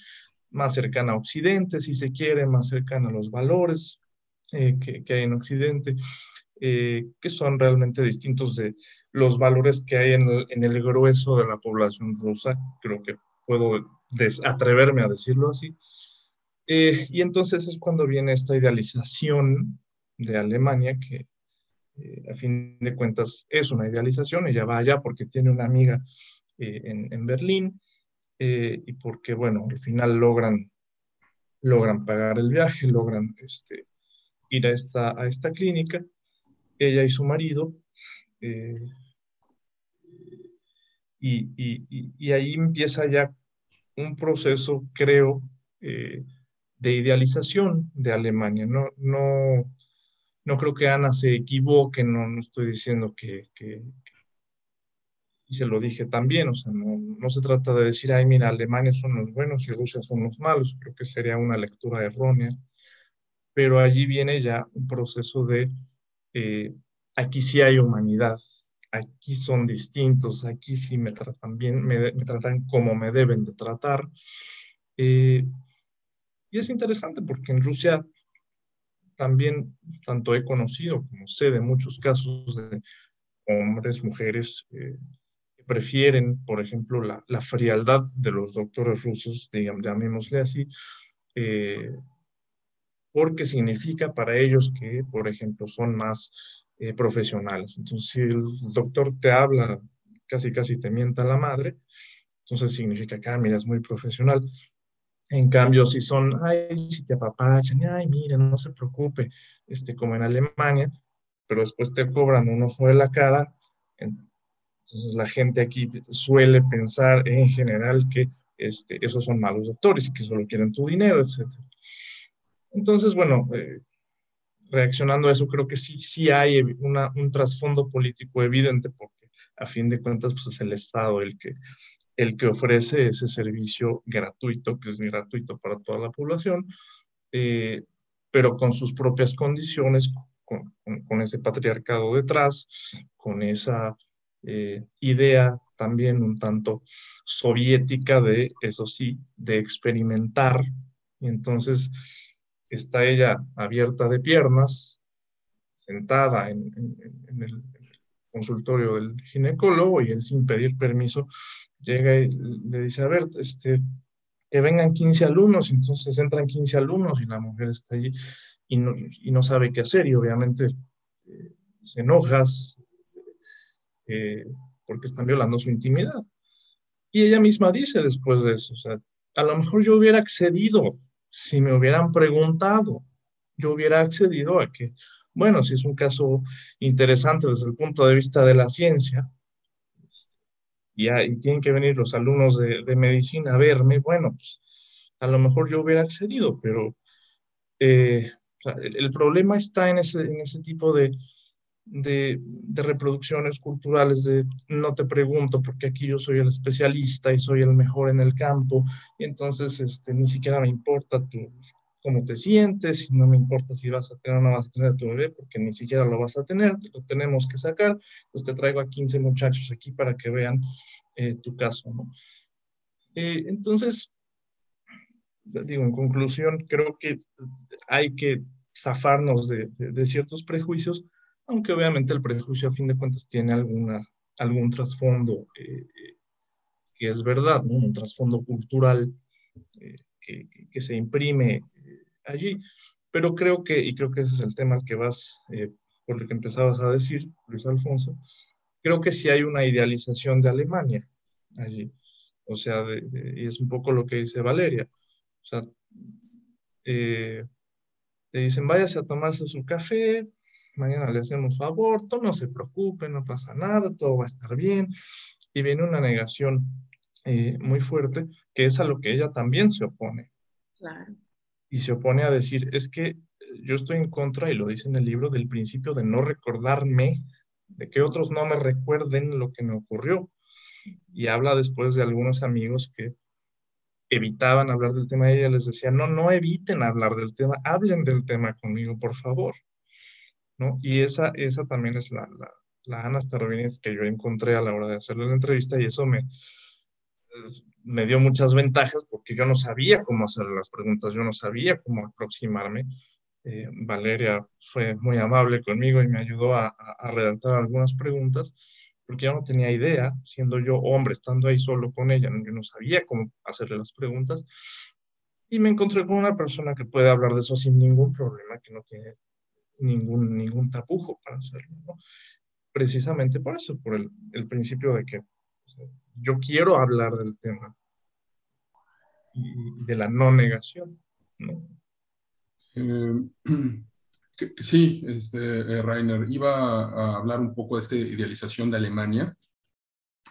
más cercana a Occidente, si se quiere, más cercana a los valores que, que hay en Occidente. Eh, que son realmente distintos de los valores que hay en el, grueso de la población rusa, creo que puedo atreverme a decirlo así. Eh, y entonces es cuando viene esta idealización de Alemania, que eh, a fin de cuentas es una idealización, ella va allá porque tiene una amiga en, en, Berlín y porque, bueno, al final logran, logran pagar el viaje, logran este, ir a esta, a esta clínica ella y su marido. Eh, y, ahí empieza ya un proceso, creo, eh, de idealización de Alemania. No, no, no creo que Ana se equivoque, no, no estoy diciendo que, y se lo dije también, o sea, no, no, se trata de decir, ay, mira, Alemania son los buenos y Rusia son los malos, creo que sería una lectura errónea, pero allí viene ya un proceso de eh, aquí sí hay humanidad, aquí son distintos, aquí sí me tratan bien, me, tratan como me deben de tratar. Eh, y es interesante porque en Rusia también tanto he conocido como sé de muchos casos de hombres, mujeres eh, que prefieren, por ejemplo, la, la, frialdad de los doctores rusos, digamos, llamémosle así, eh, porque significa para ellos que, por ejemplo, son más eh, profesionales. Entonces, si el doctor te habla, casi casi te mienta la madre, entonces significa que, ah, mira, es muy profesional. En cambio, si son, ay, si te apapachan, ay, mira, no se preocupe, este, como en Alemania, pero después te cobran un ojo de la cara, entonces la gente aquí suele pensar en general que este, esos son malos doctores y que solo quieren tu dinero, etc. Entonces, bueno, eh, reaccionando a eso, creo que sí, sí hay un trasfondo político evidente, porque a fin de cuentas pues, es el Estado el que, el que ofrece ese servicio gratuito, que es gratuito para toda la población, eh, pero con sus propias condiciones, con, ese patriarcado detrás, con esa eh, idea también un tanto soviética de, eso sí, de experimentar. Y entonces, está ella abierta de piernas, sentada en, el consultorio del ginecólogo y él sin pedir permiso llega y le dice, a ver, este, que vengan 15 alumnos, entonces entran 15 alumnos y la mujer está allí y no, y no sabe qué hacer y obviamente eh, se enoja eh, porque están violando su intimidad. Y ella misma dice después de eso, o sea, a lo mejor yo hubiera accedido si me hubieran preguntado, yo hubiera accedido a que, bueno, si es un caso interesante desde el punto de vista de la ciencia, y, y tienen que venir los alumnos de, medicina a verme, bueno, pues a lo mejor yo hubiera accedido, pero eh, el, problema está en ese, en ese tipo de, de, reproducciones culturales de no te pregunto porque aquí yo soy el especialista y soy el mejor en el campo y entonces este, ni siquiera me importa tu, cómo te sientes no me importa si vas a tener o no vas a tener a tu bebé porque ni siquiera lo vas a tener, lo tenemos que sacar, entonces te traigo a 15 muchachos aquí para que vean eh, tu caso. Eh, entonces, digo, en conclusión, creo que hay que zafarnos de, ciertos prejuicios aunque obviamente el prejuicio a fin de cuentas tiene alguna, algún trasfondo eh, que es verdad, un trasfondo cultural que, se imprime allí. Pero creo que, y creo que ese es el tema que vas, por lo que empezabas a decir, Luis Alfonso, creo que sí hay una idealización de Alemania allí. O sea, y es un poco lo que dice Valeria. O sea, te dicen, váyase a tomarse su café, mañana le hacemos su aborto, no se preocupe, no pasa nada, todo va a estar bien. Y viene una negación eh, muy fuerte, que es a lo que ella también se opone. Claro. Y se opone a decir, es que yo estoy en contra, y lo dice en el libro, del principio de no recordarme, de que otros no me recuerden lo que me ocurrió. Y habla después de algunos amigos que evitaban hablar del tema, ella les decía, no, no eviten hablar del tema, hablen del tema conmigo, por favor. ¿no? Y esa, esa también es la, la, la Ana Starobinets que yo encontré a la hora de hacerle la entrevista y eso me, me dio muchas ventajas porque yo no sabía cómo hacer las preguntas, yo no sabía cómo aproximarme. Eh, Valeria fue muy amable conmigo y me ayudó a, redactar algunas preguntas porque yo no tenía idea, siendo yo hombre, estando ahí solo con ella, yo no sabía cómo hacerle las preguntas. Y me encontré con una persona que puede hablar de eso sin ningún problema, que no tiene ningún, ningún tapujo para hacerlo. Precisamente por eso, por el, el principio de que yo quiero hablar del tema de la no negación, ¿no? Eh, sí, este, eh, Rainer, iba a hablar un poco de esta idealización de Alemania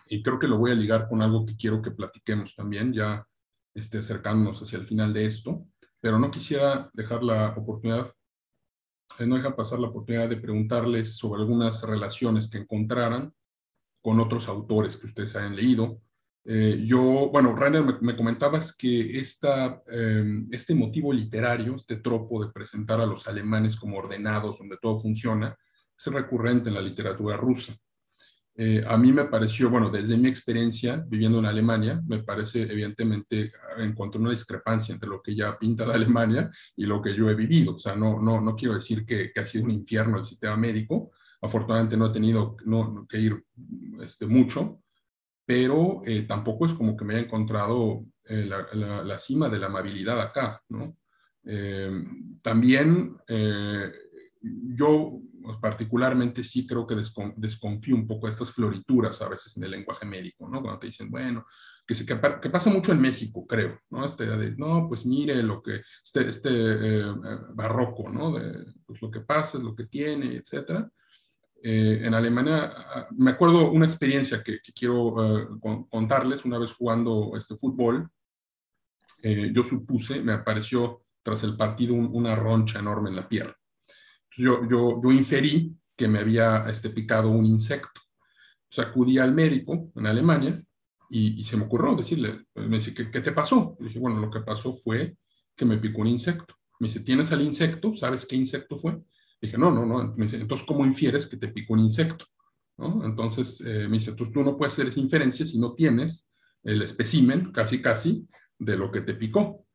y creo que lo voy a ligar con algo que quiero que platiquemos también, ya este, acercándonos hacia el final de esto, pero no quisiera dejar la oportunidad eh, no dejan pasar la oportunidad de preguntarles sobre algunas relaciones que encontraran con otros autores que ustedes hayan leído. Eh, yo, bueno, Rainer, me, comentabas que esta, em, este motivo literario, este tropo de presentar a los alemanes como ordenados, donde todo funciona, es recurrente en la literatura rusa. Eh, a mí me pareció, bueno, desde mi experiencia viviendo en Alemania, me parece evidentemente encontré una discrepancia entre lo que ella pinta de Alemania y lo que yo he vivido. O sea, no, no, no quiero decir que, que ha sido un infierno el sistema médico. Afortunadamente no he tenido no, que ir este, mucho, pero eh, tampoco es como que me haya encontrado eh, la, la, cima de la amabilidad acá, ¿no? también yo pues, particularmente sí creo que desconfío un poco de estas florituras a veces en el lenguaje médico, ¿no? Cuando te dicen, bueno, que, se, que, pasa mucho en México, creo, ¿no? Este, de, no, pues mire lo que, este, este eh, barroco, ¿no? De, pues lo que pasa es lo que tiene, etcétera. Eh, en Alemania, ah, me acuerdo una experiencia que, quiero eh, contarles, una vez jugando este fútbol, yo supuse, me apareció tras el partido una roncha enorme en la pierna yo, yo, yo inferí que me había este, picado un insecto. Entonces acudí al médico en Alemania y, se me ocurrió decirle, me dice, ¿qué, te pasó? Le dije, bueno, lo que pasó fue que me picó un insecto. Me dice, ¿tienes al insecto? ¿Sabes qué insecto fue? Dije, no, no, no. Me dice, entonces, ¿cómo infieres que te picó un insecto? Entonces, eh, me dice, entonces tú no puedes hacer esa inferencia si no tienes el espécimen, casi, casi, de lo que te picó.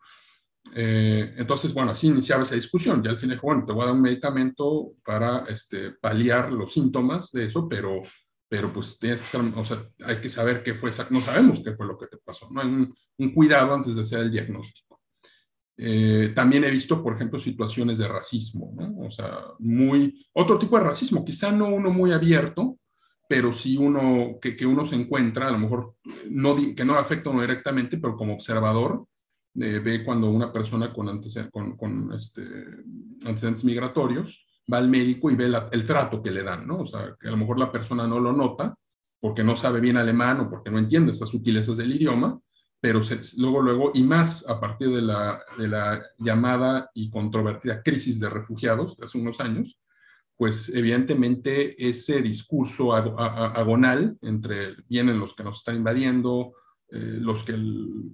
Eh, entonces, bueno, así iniciaba esa discusión. Ya al final, bueno, te voy a dar un medicamento para este, paliar los síntomas de eso, pero, pero pues tienes que estar, o sea, hay que saber qué fue, no sabemos qué fue lo que te pasó, ¿no? Hay un, cuidado antes de hacer el diagnóstico. Eh, también he visto, por ejemplo, situaciones de racismo, ¿no? O sea, muy, otro tipo de racismo, quizá no uno muy abierto, pero sí uno, que, que uno se encuentra, a lo mejor, no, que no afecta uno directamente, pero como observador, eh, ve cuando una persona con, antecedentes, con, este, antecedentes migratorios va al médico y ve el trato que le dan, ¿no? O sea, que a lo mejor la persona no lo nota porque no sabe bien alemán o porque no entiende estas sutilezas del idioma, pero luego, luego, y más a partir de la, de la llamada y controvertida crisis de refugiados de hace unos años, pues evidentemente ese discurso agonal entre vienen los que nos están invadiendo, eh, los que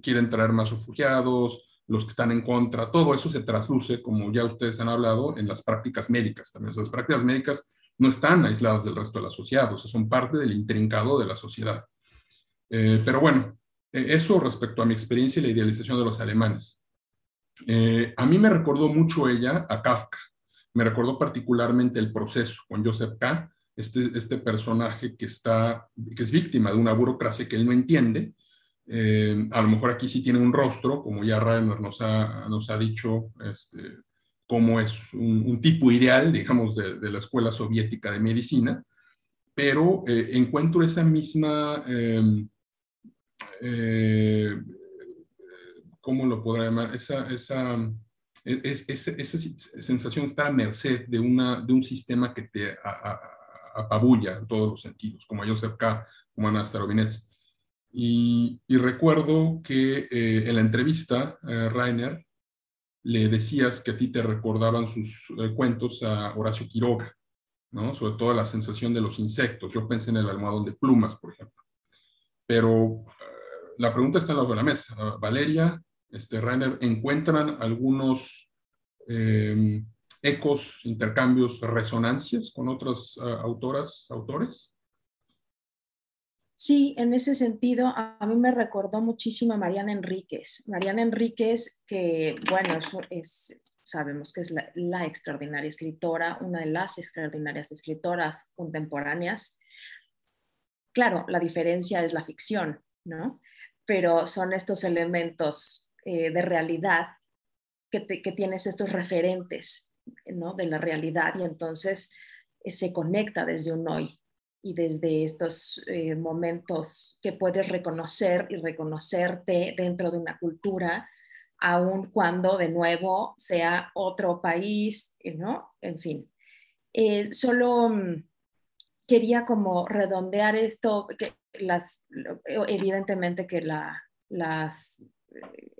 quieren traer más refugiados, los que están en contra, todo eso se trasluce, como ya ustedes han hablado, en las prácticas médicas también. las prácticas médicas no están aisladas del resto de la sociedad, o sea, son parte del intrincado de la sociedad. Eh, pero bueno, eso respecto a mi experiencia y la idealización de los alemanes. a mí me recordó mucho ella a Kafka. Me recordó particularmente el proceso con Joseph K., este, este personaje que, está, que es víctima de una burocracia que él no entiende eh, a lo mejor aquí sí tiene un rostro, como ya Rainer nos ha, nos ha dicho, este, cómo es un, tipo ideal, digamos, de, la Escuela Soviética de Medicina, pero eh, encuentro esa misma, em, eh, ¿cómo lo podrá llamar? Esa, esa, es, esa sensación está a merced de, una, de un sistema que te apabulla en todos los sentidos, como Joseph K., como Ana Starobinets. Y, recuerdo que eh, en la entrevista, eh, Rainer, le decías que a ti te recordaban sus eh, cuentos a Horacio Quiroga, ¿no? Sobre todo la sensación de los insectos. Yo pensé en el almohadón de plumas, por ejemplo. Pero la pregunta está en la mesa. Valeria, este, Rainer, ¿encuentran algunos em, ecos, intercambios, resonancias con otras autoras, autores? Sí, en ese sentido, a mí me recordó muchísimo a Mariana Enríquez. Mariana Enríquez, que, bueno, sabemos que es la, extraordinaria escritora, una de las extraordinarias escritoras contemporáneas. Claro, la diferencia es la ficción, ¿no? Pero son estos elementos eh, de realidad que, que, tienes estos referentes, ¿no? De la realidad y entonces eh, se conecta desde un hoy y desde estos eh, momentos que puedes reconocer y reconocerte dentro de una cultura, aun cuando de nuevo sea otro país, ¿no? En fin. Eh, solo mm, quería como redondear esto, que las, evidentemente que la, las, eh,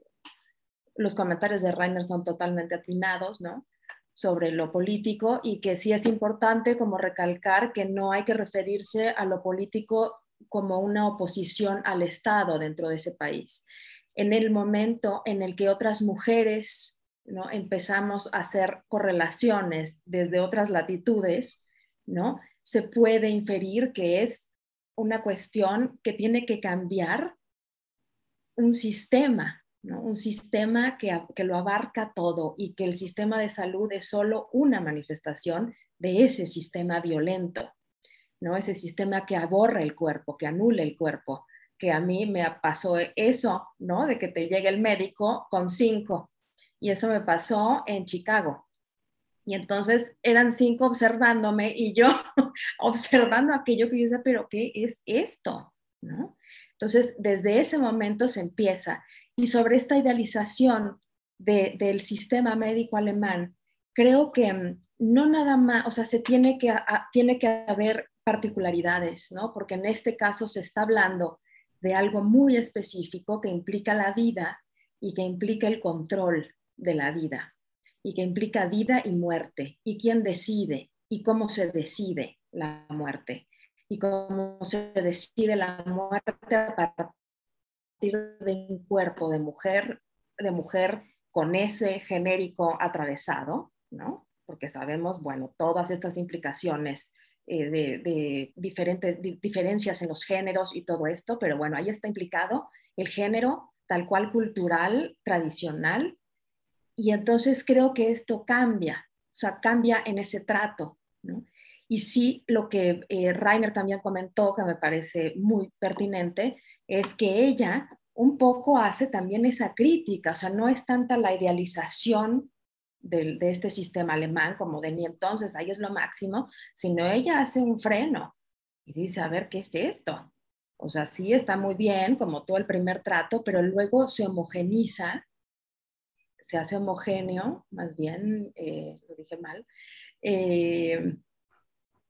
los comentarios de Rainer son totalmente atinados, ¿no? sobre lo político y que sí es importante como recalcar que no hay que referirse a lo político como una oposición al Estado dentro de ese país. En el momento en el que otras mujeres ¿no? empezamos a hacer correlaciones desde otras latitudes, ¿no? Se puede inferir que es una cuestión que tiene que cambiar un sistema, un sistema que, que, lo abarca todo y que el sistema de salud es solo una manifestación de ese sistema violento, ¿no? ese sistema que aborra el cuerpo, que anula el cuerpo, que a mí me pasó eso, ¿no? de que te llegue el médico con cinco, y eso me pasó en Chicago. Y entonces eran cinco observándome y yo observando aquello que yo decía, pero ¿qué es esto? ¿No? Entonces, desde ese momento se empieza. Y sobre esta idealización del sistema médico alemán, creo que mm, no nada más, o sea, se tiene que, tiene que haber particularidades, ¿no? Porque en este caso se está hablando de algo muy específico que implica la vida y que implica el control de la vida y que implica vida y muerte. Y quién decide y cómo se decide la muerte y cómo se decide la muerte a partir de un cuerpo de mujer, de mujer con ese genérico atravesado, ¿no? Porque sabemos, bueno, todas estas implicaciones eh, de, diferentes diferencias en los géneros y todo esto, pero bueno, ahí está implicado el género tal cual cultural, tradicional, y entonces creo que esto cambia, o sea, cambia en ese trato. Y sí, lo que eh, Rainer también comentó, que me parece muy pertinente, es que ella un poco hace también esa crítica, o sea, no es tanta la idealización de, de este sistema alemán como de ni entonces, ahí es lo máximo, sino ella hace un freno y dice, a ver, ¿qué es esto? O sea, sí está muy bien, como todo el primer trato, pero luego se homogeniza, se hace homogéneo, más bien, eh, lo dije mal, eh,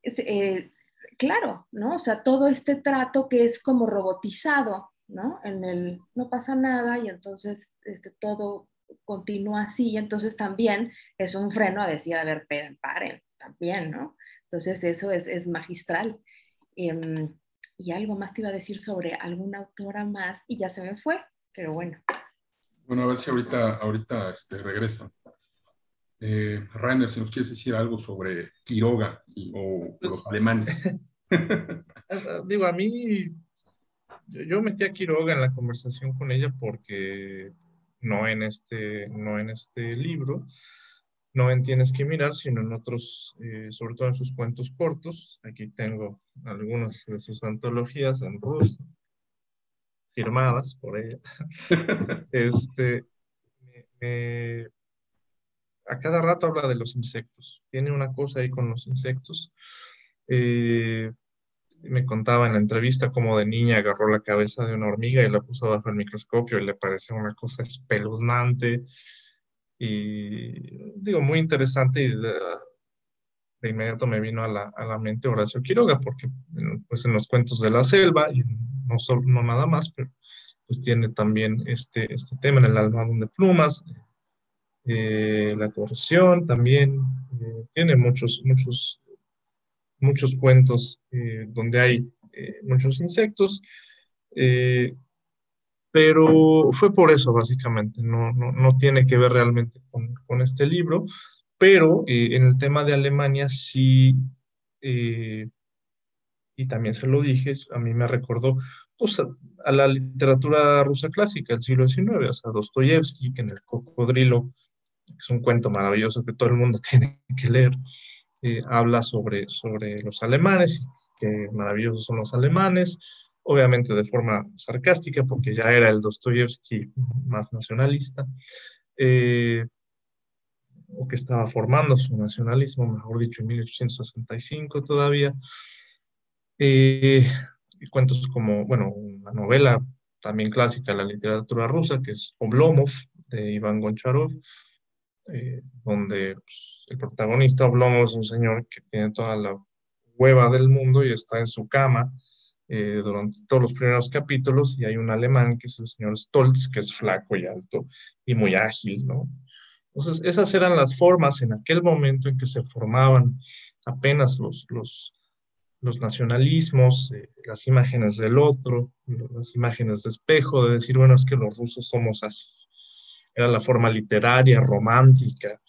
eh, claro, ¿no? O sea, todo este trato que es como robotizado, ¿no? En el no pasa nada y entonces este, todo continúa así, entonces también es un freno a decir, a ver, paren, paren, también, ¿no? Entonces eso es, es magistral. Em, y algo más te iba a decir sobre alguna autora más y ya se me fue, pero bueno. Bueno, a ver si ahorita, ahorita este, regresan. Eh, Rainer, si nos quieres decir algo sobre Quiroga o, los pues, alemanes. Digo, a mí, yo, metí a Quiroga en la conversación con ella porque no en este, no en este libro, no en Tienes que mirar, sino en otros, eh, sobre todo en sus cuentos cortos. Aquí tengo algunas de sus antologías en ruso, firmadas por ella. este, a cada rato habla de los insectos. Tiene una cosa ahí con los insectos. Eh, me contaba en la entrevista cómo de niña agarró la cabeza de una hormiga y la puso bajo el microscopio y le pareció una cosa espeluznante y digo muy interesante y de, inmediato me vino a la, a la, mente Horacio Quiroga porque pues en los cuentos de la selva y no, solo, no nada más pero pues tiene también este, este tema en el almohadón de plumas eh, la corrupción también eh, tiene muchos muchos muchos cuentos eh, donde hay muchos insectos pero fue por eso básicamente, no, no, no tiene que ver realmente con, con este libro, pero eh, en el tema de Alemania sí, eh, y también se lo dije, a mí me recordó pues, a, la literatura rusa clásica del siglo XIX, o sea, Dostoyevsky, que en El Cocodrilo, que es un cuento maravilloso que todo el mundo tiene que leer, eh, habla sobre, sobre los alemanes, que maravillosos son los alemanes, obviamente de forma sarcástica, porque ya era el Dostoyevsky más nacionalista, eh, o que estaba formando su nacionalismo, mejor dicho, en 1865 todavía. Eh, cuentos como, bueno, una novela también clásica de la literatura rusa, que es Oblomov, de Iván Goncharov, eh, donde pues, el protagonista Oblomov es un señor que tiene toda la hueva del mundo y está en su cama eh, durante todos los primeros capítulos y hay un alemán que es el señor Stolz, que es flaco y alto y muy ágil, ¿no? Entonces, esas eran las formas en aquel momento en que se formaban apenas los, los, nacionalismos, eh, las imágenes del otro, las imágenes de espejo, de decir, bueno, es que los rusos somos así. Era la forma literaria, romántica,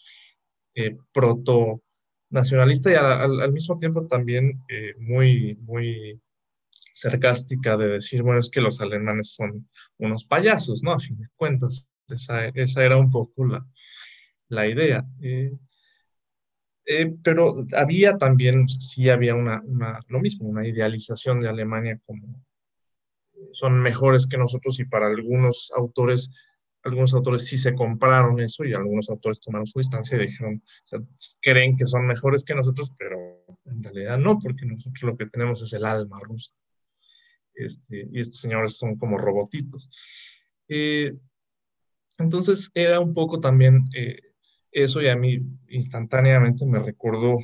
eh, proto nacionalista y al, mismo tiempo también muy, muy sarcástica de decir, bueno, es que los alemanes son unos payasos, ¿no? A fin de cuentas, esa, era un poco la, la idea. Eh, eh, pero había también, sí había una, lo mismo, una idealización de Alemania como son mejores que nosotros y para algunos autores, algunos autores sí se compraron eso y algunos autores tomaron su distancia y dijeron, creen que son mejores que nosotros, pero en realidad no, porque nosotros lo que tenemos es el alma rusa. Este, y estos señores son como robotitos. Eh, entonces era un poco también eh, eso y a mí instantáneamente me recordó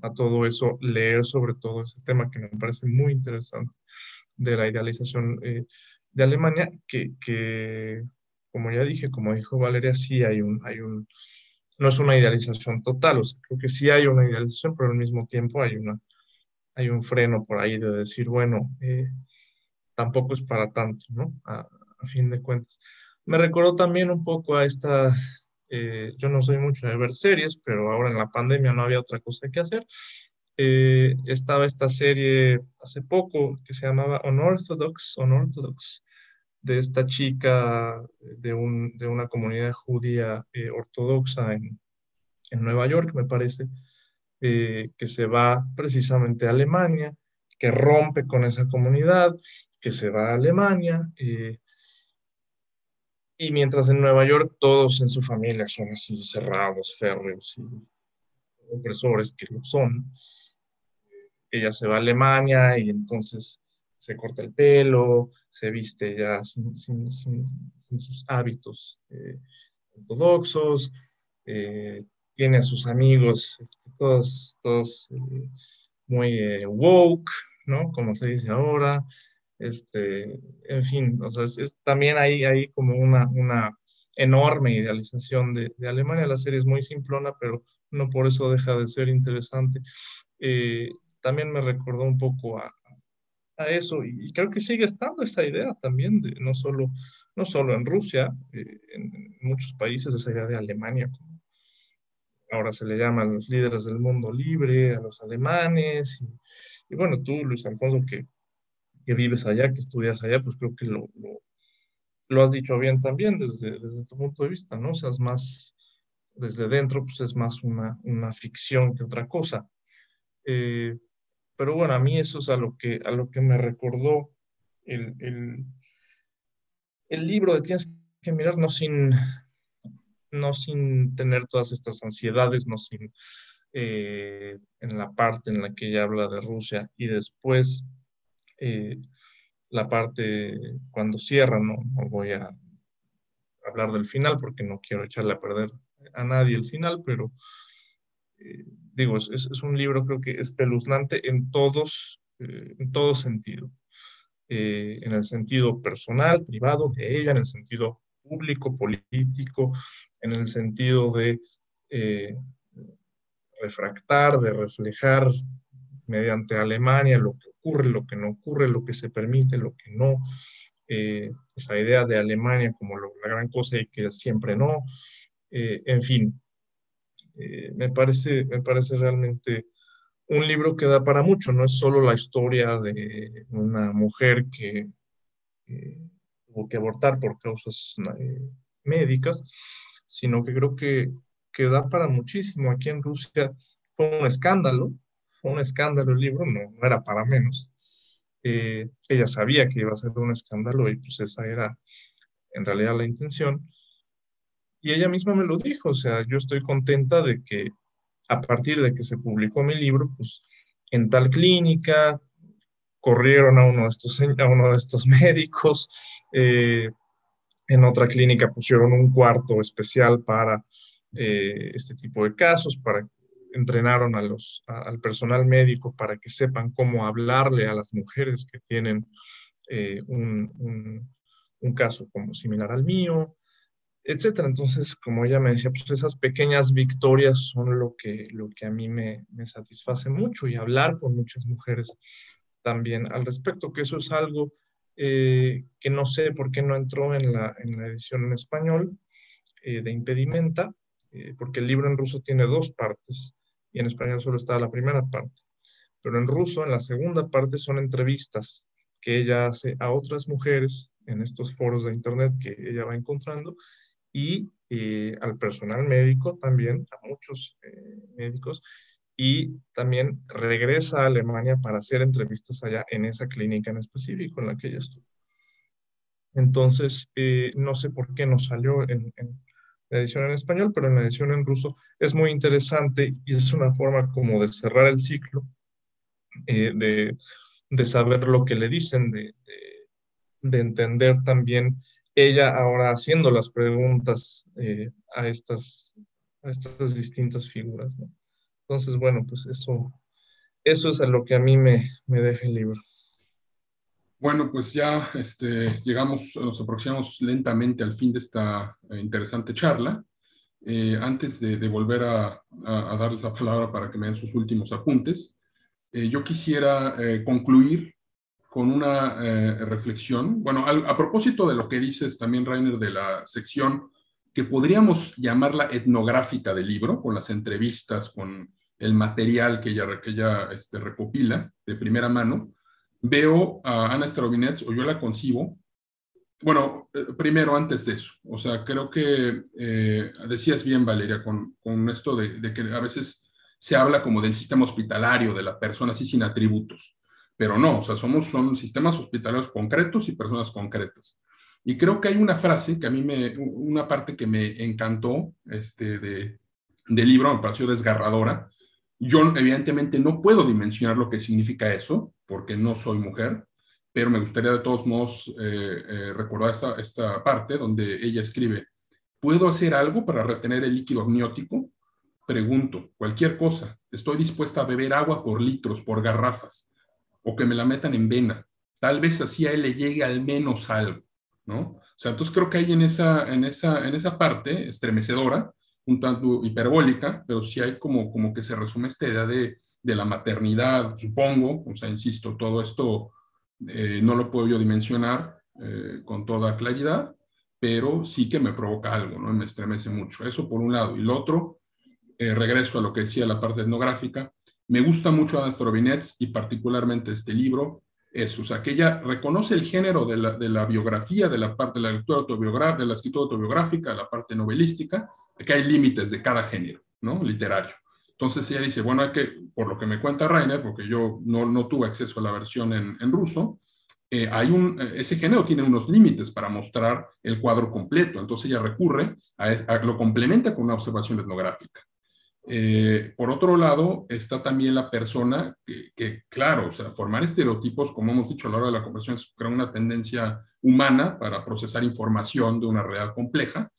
a todo eso leer sobre todo ese tema que me parece muy interesante de la idealización eh, de Alemania, que, que, como ya dije, como dijo Valeria, sí hay un, hay un, no es una idealización total, o sea, creo que sí hay una idealización, pero al mismo tiempo hay, una, hay un freno por ahí de decir, bueno, eh, tampoco es para tanto, ¿no? A, a, fin de cuentas. Me recordó también un poco a esta eh, yo no soy mucho de ver series, pero ahora en la pandemia no había otra cosa que hacer. Eh, estaba esta serie hace poco que se llamaba Unorthodox, Unorthodox de esta chica de, un, de una comunidad judía eh, ortodoxa en, en, Nueva York, me parece, que se va precisamente a Alemania, que rompe con esa comunidad, que se va a Alemania. Y mientras en Nueva York todos en su familia son así cerrados, férreos y opresores que lo son, ella se va a Alemania y entonces se corta el pelo, se viste ya sin, sus hábitos eh, ortodoxos, eh, tiene a sus amigos este, todos, todos eh, muy woke, ¿no? Como se dice ahora, este, en fin, o sea, también hay, hay como una, una enorme idealización de, de, Alemania. La serie es muy simplona, pero no por eso deja de ser interesante. Eh, también me recordó un poco a, a, eso y creo que sigue estando esa idea también, no, solo, no solo en Rusia, eh, en muchos países esa idea de Alemania, ahora se le llama a los líderes del mundo libre, a los alemanes. Y, y bueno, tú, Luis Alfonso, que que vives allá, que estudias allá, pues creo que lo, lo, has dicho bien también desde, desde tu punto de vista, ¿no? O sea, es más, desde dentro, pues es más una, una ficción que otra cosa. Eh, pero bueno, a mí eso es a lo que, a lo que me recordó el, el, el libro de Tienes que mirar, no sin, no sin tener todas estas ansiedades, no sin eh, en la parte en la que ella habla de Rusia y después eh, la parte cuando cierra, no, voy a hablar del final porque no quiero echarle a perder a nadie el final, pero eh, digo, es, un libro creo que espeluznante en todos, eh, en todo sentido. en el sentido personal, privado de ella, en el sentido público, político, en el sentido de refractar, de reflejar mediante Alemania lo que ocurre, lo que no ocurre, lo que se permite, lo que no. Eh, esa idea de Alemania como la gran cosa y que siempre no. Eh, en fin, eh, me, parece, me parece realmente un libro que da para mucho. No es solo la historia de una mujer que tuvo que abortar por causas médicas, sino que creo que, que da para muchísimo. Aquí en Rusia fue un escándalo un escándalo el libro, no, no era para menos. Eh, ella sabía que iba a ser un escándalo y pues esa era en realidad la intención. Y ella misma me lo dijo, o sea, yo estoy contenta de que a partir de que se publicó mi libro, pues en tal clínica corrieron a uno de estos, a uno de estos médicos, eh, en otra clínica pusieron un cuarto especial para eh, este tipo de casos, para entrenaron a los, al personal médico para que sepan cómo hablarle a las mujeres que tienen eh, un, un, caso como similar al mío, etcétera. Entonces, como ella me decía, pues esas pequeñas victorias son lo que, lo que a mí me, me satisface mucho y hablar con muchas mujeres también al respecto, que eso es algo eh, que no sé por qué no entró en la, en la edición en español eh, de Impedimenta, porque el libro en ruso tiene dos partes y en español solo está la primera parte. Pero en ruso, en la segunda parte, son entrevistas que ella hace a otras mujeres en estos foros de Internet que ella va encontrando y eh, al personal médico también, a muchos eh, médicos, y también regresa a Alemania para hacer entrevistas allá en esa clínica en específico en la que ella estuvo. Entonces, eh, no sé por qué no salió en, la edición en español, pero en la edición en ruso es muy interesante y es una forma como de cerrar el ciclo, eh, de, de, saber lo que le dicen, de, de, entender también ella ahora haciendo las preguntas eh, a, estas, a estas distintas figuras. Entonces, bueno, pues eso, eso es a lo que a mí me, me deja el libro. Bueno, pues ya este, llegamos, nos aproximamos lentamente al fin de esta eh, interesante charla. Eh, antes de, volver a, darles la palabra para que me den sus últimos apuntes, eh, yo quisiera concluir con una reflexión. Bueno, a, propósito de lo que dices también, Rainer, de la sección que podríamos llamarla etnográfica del libro, con las entrevistas, con el material que ella, que ella este, recopila de primera mano, veo a Ana Starobinets, o yo la concibo, bueno, eh, primero antes de eso, o sea, creo que eh, decías bien, Valeria, con, con esto de, de, que a veces se habla como del sistema hospitalario, de la persona así sin atributos, pero no, o sea, somos, son sistemas hospitalarios concretos y personas concretas. Y creo que hay una frase que a mí me, una parte que me encantó este, de, del libro, me pareció desgarradora, yo evidentemente no puedo dimensionar lo que significa eso, porque no soy mujer, pero me gustaría de todos modos eh, eh, recordar esta, esta parte donde ella escribe, ¿puedo hacer algo para retener el líquido amniótico? Pregunto, cualquier cosa. Estoy dispuesta a beber agua por litros, por garrafas, o que me la metan en vena. Tal vez así a él le llegue al menos algo, ¿no? O sea, entonces creo que hay en esa, en esa, en esa parte estremecedora un tanto hiperbólica, pero sí hay como, como que se resume esta idea de, de la maternidad, supongo, o sea, insisto, todo esto eh, no lo puedo yo dimensionar eh, con toda claridad, pero sí que me provoca algo, ¿no? Me estremece mucho. Eso por un lado. Y lo otro, eh, regreso a lo que decía la parte etnográfica, me gusta mucho Ana Strobinets y particularmente este libro, es, o sea, que ella reconoce el género de la, de la biografía, de la parte de la lectura autobiográfica, de la escritura autobiográfica, la parte novelística, que hay límites de cada género, ¿no? Literario. Entonces ella dice, bueno, hay que, por lo que me cuenta Rainer, porque yo no, no tuve acceso a la versión en, en ruso, eh, hay un, eh, ese género tiene unos límites para mostrar el cuadro completo. Entonces ella recurre a, lo complementa con una observación etnográfica. Eh, por otro lado, está también la persona que, que, claro, o sea, formar estereotipos, como hemos dicho a la hora de la conversación, es una tendencia humana para procesar información de una realidad compleja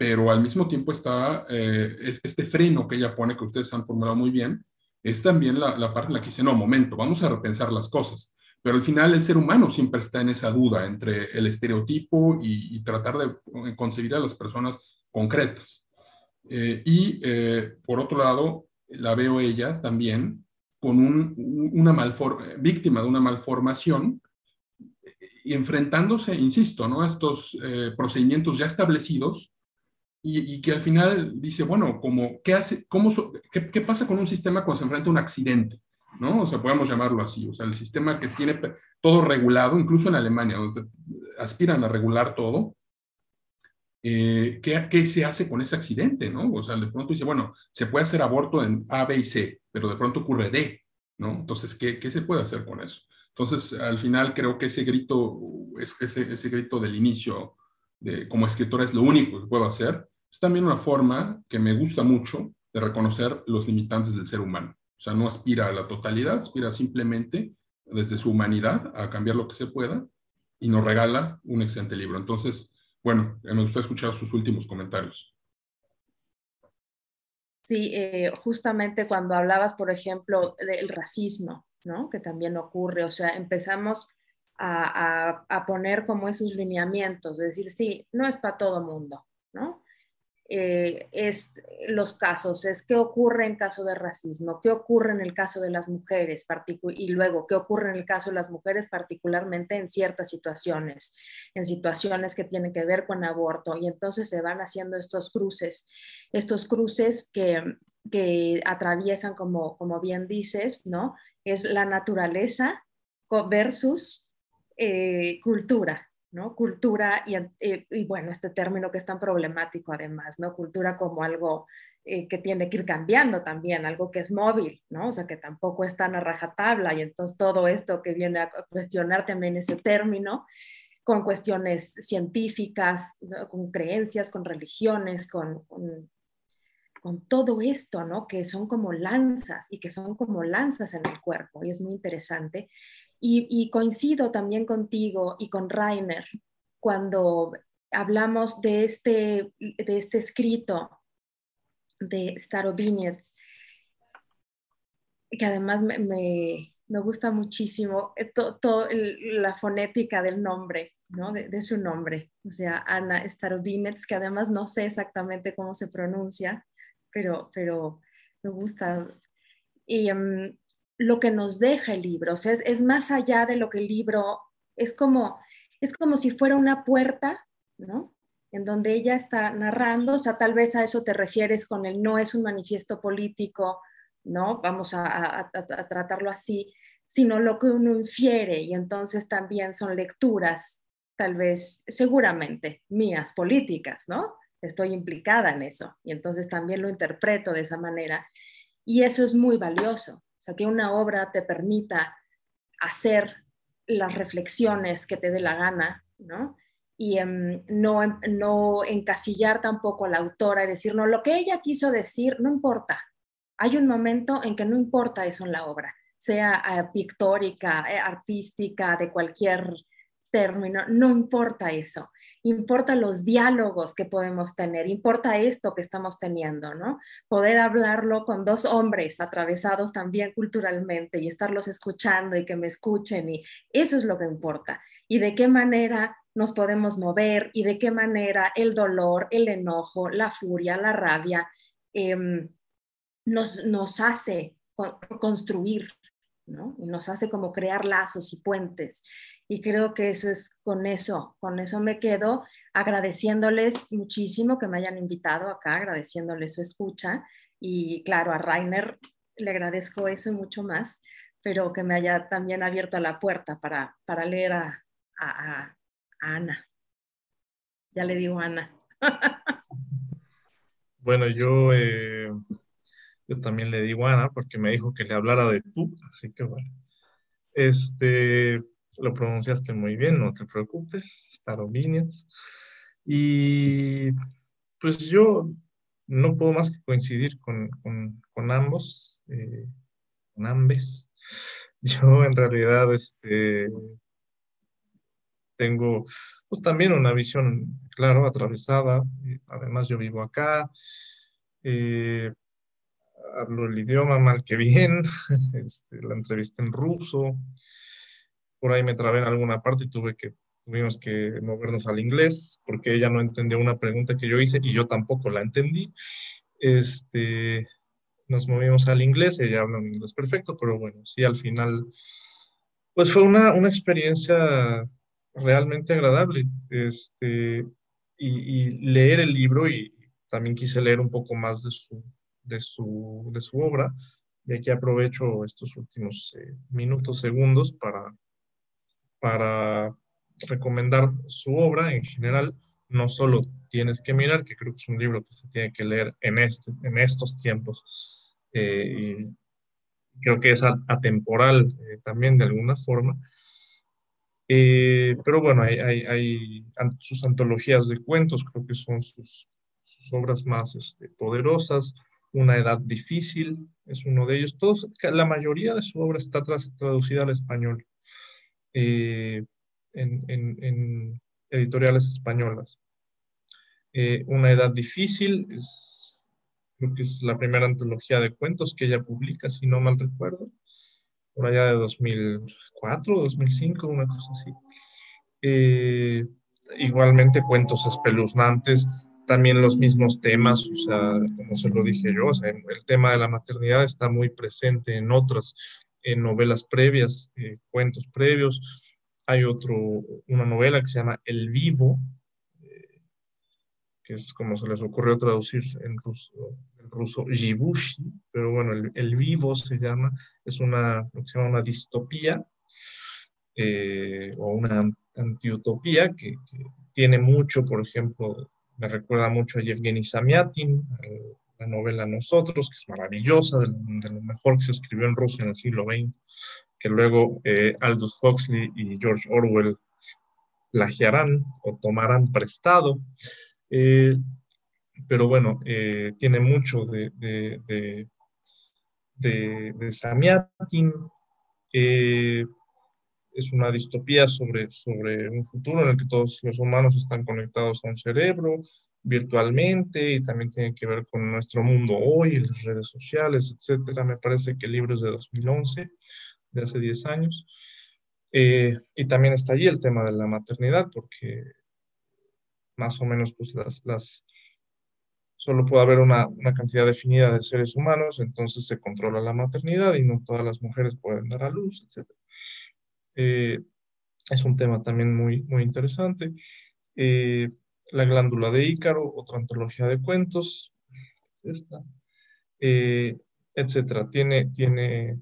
pero al mismo tiempo está eh, este freno que ella pone, que ustedes han formulado muy bien, es también la, parte en la que dice, no, momento, vamos a repensar las cosas. Pero al final el ser humano siempre está en esa duda entre el estereotipo y, tratar de concebir a las personas concretas. Eh, y eh, por otro lado, la veo ella también con una víctima de una malformación y enfrentándose, insisto, ¿no? a estos procedimientos ya establecidos y, que al final dice, bueno, como, ¿qué, hace, cómo, qué, qué, pasa con un sistema cuando se enfrenta a un accidente? ¿no? O sea, podemos llamarlo así, o sea, el sistema que tiene todo regulado, incluso en Alemania, donde aspiran a regular todo, eh, ¿qué, ¿qué, se hace con ese accidente? ¿no? O sea, de pronto dice, bueno, se puede hacer aborto en A, B y C, pero de pronto ocurre D, ¿no? Entonces, ¿qué, qué se puede hacer con eso? Entonces, al final creo que ese grito, ese, ese grito del inicio de, como escritora es lo único que puedo hacer, es también una forma que me gusta mucho de reconocer los limitantes del ser humano. O sea, no aspira a la totalidad, aspira simplemente desde su humanidad a cambiar lo que se pueda y nos regala un excelente libro. Entonces, bueno, me gusta escuchar sus últimos comentarios. Sí, eh, justamente cuando hablabas, por ejemplo, del racismo, ¿no? Que también ocurre, o sea, empezamos a, a, a poner como esos lineamientos, de decir, sí, no es para todo mundo, ¿no? Eh, es los casos, es qué ocurre en caso de racismo, qué ocurre en el caso de las mujeres y luego qué ocurre en el caso de las mujeres particularmente en ciertas situaciones, en situaciones que tienen que ver con aborto y entonces se van haciendo estos cruces, estos cruces que, que atraviesan como, como bien dices, ¿no? Es la naturaleza versus eh, cultura, ¿no? Cultura eh, y, bueno, este término que es tan problemático además, ¿no? Cultura como algo eh, que tiene que ir cambiando también, algo que es móvil, ¿no? O sea, que tampoco está tan a rajatabla y entonces todo esto que viene a cuestionar también ese término con cuestiones científicas, con creencias, con religiones, con, con, todo esto, ¿no? Que son como lanzas y que son como lanzas en el cuerpo y es muy interesante. Y, coincido también contigo y con Rainer cuando hablamos de este, de este escrito de Starobinets, que además me, me, gusta muchísimo eh, toda la fonética del nombre, ¿no? de, su nombre, o sea, Ana Starobinets, que además no sé exactamente cómo se pronuncia, pero, pero me gusta. Y, em, lo que nos deja el libro, o sea, es, más allá de lo que el libro, es como, es como si fuera una puerta, ¿no? En donde ella está narrando, o sea, tal vez a eso te refieres con el no es un manifiesto político, ¿no? Vamos a, a tratarlo así, sino lo que uno infiere y entonces también son lecturas, tal vez, seguramente, mías, políticas, ¿no? Estoy implicada en eso y entonces también lo interpreto de esa manera y eso es muy valioso. O sea, que una obra te permita hacer las reflexiones que te dé la gana, ¿no? Y em, no, em, no encasillar tampoco a la autora y decir, no, lo que ella quiso decir no importa. Hay un momento en que no importa eso en la obra, sea eh, pictórica, eh, artística, de cualquier término, no importa eso importa los diálogos que podemos tener, importa esto que estamos teniendo, ¿no? Poder hablarlo con dos hombres atravesados también culturalmente y estarlos escuchando y que me escuchen y eso es lo que importa. Y de qué manera nos podemos mover y de qué manera el dolor, el enojo, la furia, la rabia em, nos, nos hace construir, ¿no? Y nos hace como crear lazos y puentes. Y creo que eso es con eso, con eso me quedo agradeciéndoles muchísimo que me hayan invitado acá, agradeciéndoles su escucha. Y claro, a Rainer le agradezco eso mucho más, pero que me haya también abierto la puerta para, para leer a, a, Ana. Ya le digo Ana. bueno, yo, eh, yo también le digo Ana porque me dijo que le hablara de tú, así que bueno. Este, lo pronunciaste muy bien, no te preocupes, Starobinets. Y pues yo no puedo más que coincidir con, con, ambos, eh, con ambes. Yo en realidad este, tengo pues, también una visión, claro, atravesada. Además yo vivo acá, eh, hablo el idioma mal que bien, este, la entrevista en ruso, por ahí me trabé en alguna parte y tuve que, tuvimos que movernos al inglés porque ella no entendió una pregunta que yo hice y yo tampoco la entendí. Este, nos movimos al inglés, ella habla un inglés perfecto, pero bueno, sí, al final, pues fue una, una experiencia realmente agradable. Este, y, leer el libro y también quise leer un poco más de su, de su, de su obra. Y aquí aprovecho estos últimos eh, minutos, segundos para para recomendar su obra en general, no solo tienes que mirar, que creo que es un libro que se tiene que leer en, este, en estos tiempos, eh, creo que es atemporal eh, también de alguna forma. Eh, pero bueno, hay, hay, sus antologías de cuentos, creo que son sus, obras más este, poderosas. Una edad difícil es uno de ellos. Todos, la mayoría de su obra está traducida al español. Eh, en, editoriales españolas. Eh, una edad difícil, es, es la primera antología de cuentos que ella publica, si no mal recuerdo, por allá de 2004, 2005, una cosa así. Eh, igualmente cuentos espeluznantes, también los mismos temas, o sea, como se lo dije yo, el tema de la maternidad está muy presente en otras en novelas previas, eh, cuentos previos. Hay otro, una novela que se llama El Vivo, eh, que es como se les ocurrió traducir en ruso, en ruso Jibushi, pero bueno, el, Vivo se llama, es una, lo que se llama una distopía. eh, o una antiutopía que, tiene mucho, por ejemplo, me recuerda mucho a Yevgeny Samyatin, la novela Nosotros, que es maravillosa, de, lo mejor que se escribió en Rusia en el siglo XX, que luego eh, Aldous Huxley y George Orwell plagiarán o tomarán prestado. Eh, pero bueno, eh, tiene mucho de, de, de, Samyatin. Es una distopía sobre, sobre un futuro en el que todos los humanos están conectados a un cerebro virtualmente y también tiene que ver con nuestro mundo hoy, las redes sociales, etcétera. Me parece que el libro es de 2011, de hace 10 años. Eh, y también está allí el tema de la maternidad, porque más o menos pues las, las solo puede haber una, una, cantidad definida de seres humanos, entonces se controla la maternidad y no todas las mujeres pueden dar a luz, etc. Eh, es un tema también muy, muy interesante. Eh, la glándula de Ícaro, otra antología de cuentos, esta, etcétera. Tiene, tiene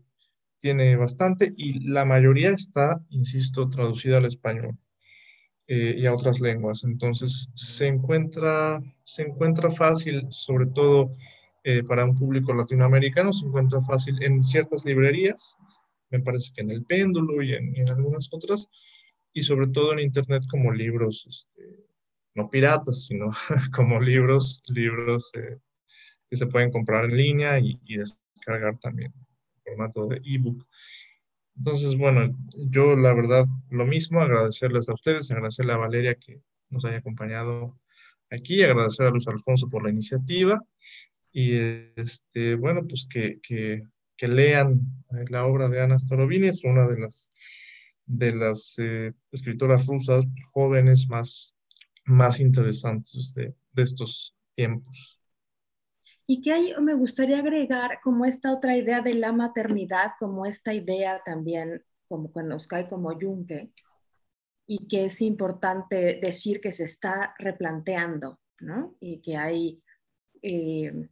tiene bastante y la mayoría está, insisto, traducida al español eh, y a otras lenguas. Entonces se encuentra, se encuentra fácil, sobre todo eh, para un público latinoamericano, se encuentra fácil en ciertas librerías, me parece que en el péndulo y en, algunas otras, y sobre todo en internet como libros, este, no piratas, sino como libros, libros eh, que se pueden comprar en línea y descargar también formato de ebook. Entonces, bueno, yo la verdad, lo mismo, agradecerles a ustedes, agradecerle a Valeria que nos haya acompañado aquí, agradecer a Luis Alfonso por la iniciativa y, este, bueno, pues que, que, que lean eh, la obra de Ana Starovini, es una de las, de las eh, escritoras rusas jóvenes más, más interesantes de, de estos tiempos. Y que ahí me gustaría agregar como esta otra idea de la maternidad, como esta idea también, como con cae como Junque, y que es importante decir que se está replanteando, ¿no? Y que hay, eh,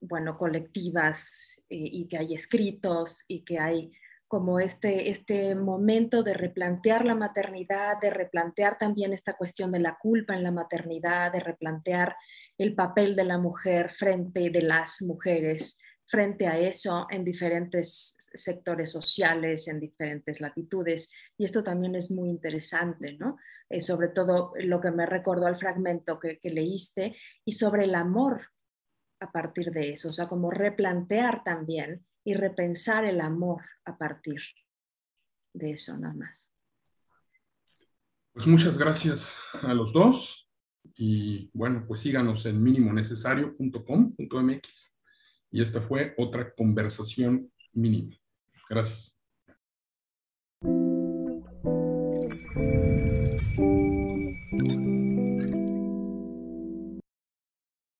bueno, colectivas eh, y que hay escritos y que hay como este, este momento de replantear la maternidad, de replantear también esta cuestión de la culpa en la maternidad, de replantear el papel de la mujer frente de las mujeres frente a eso en diferentes sectores sociales, en diferentes latitudes. Y esto también es muy interesante, ¿no? Eh, sobre todo lo que me recordó al fragmento que, que leíste y sobre el amor a partir de eso, o sea, como replantear también y repensar el amor a partir de eso nada más. Pues muchas gracias a los dos y bueno, pues síganos en minimonecesario.com.mx y esta fue otra conversación mínima. Gracias.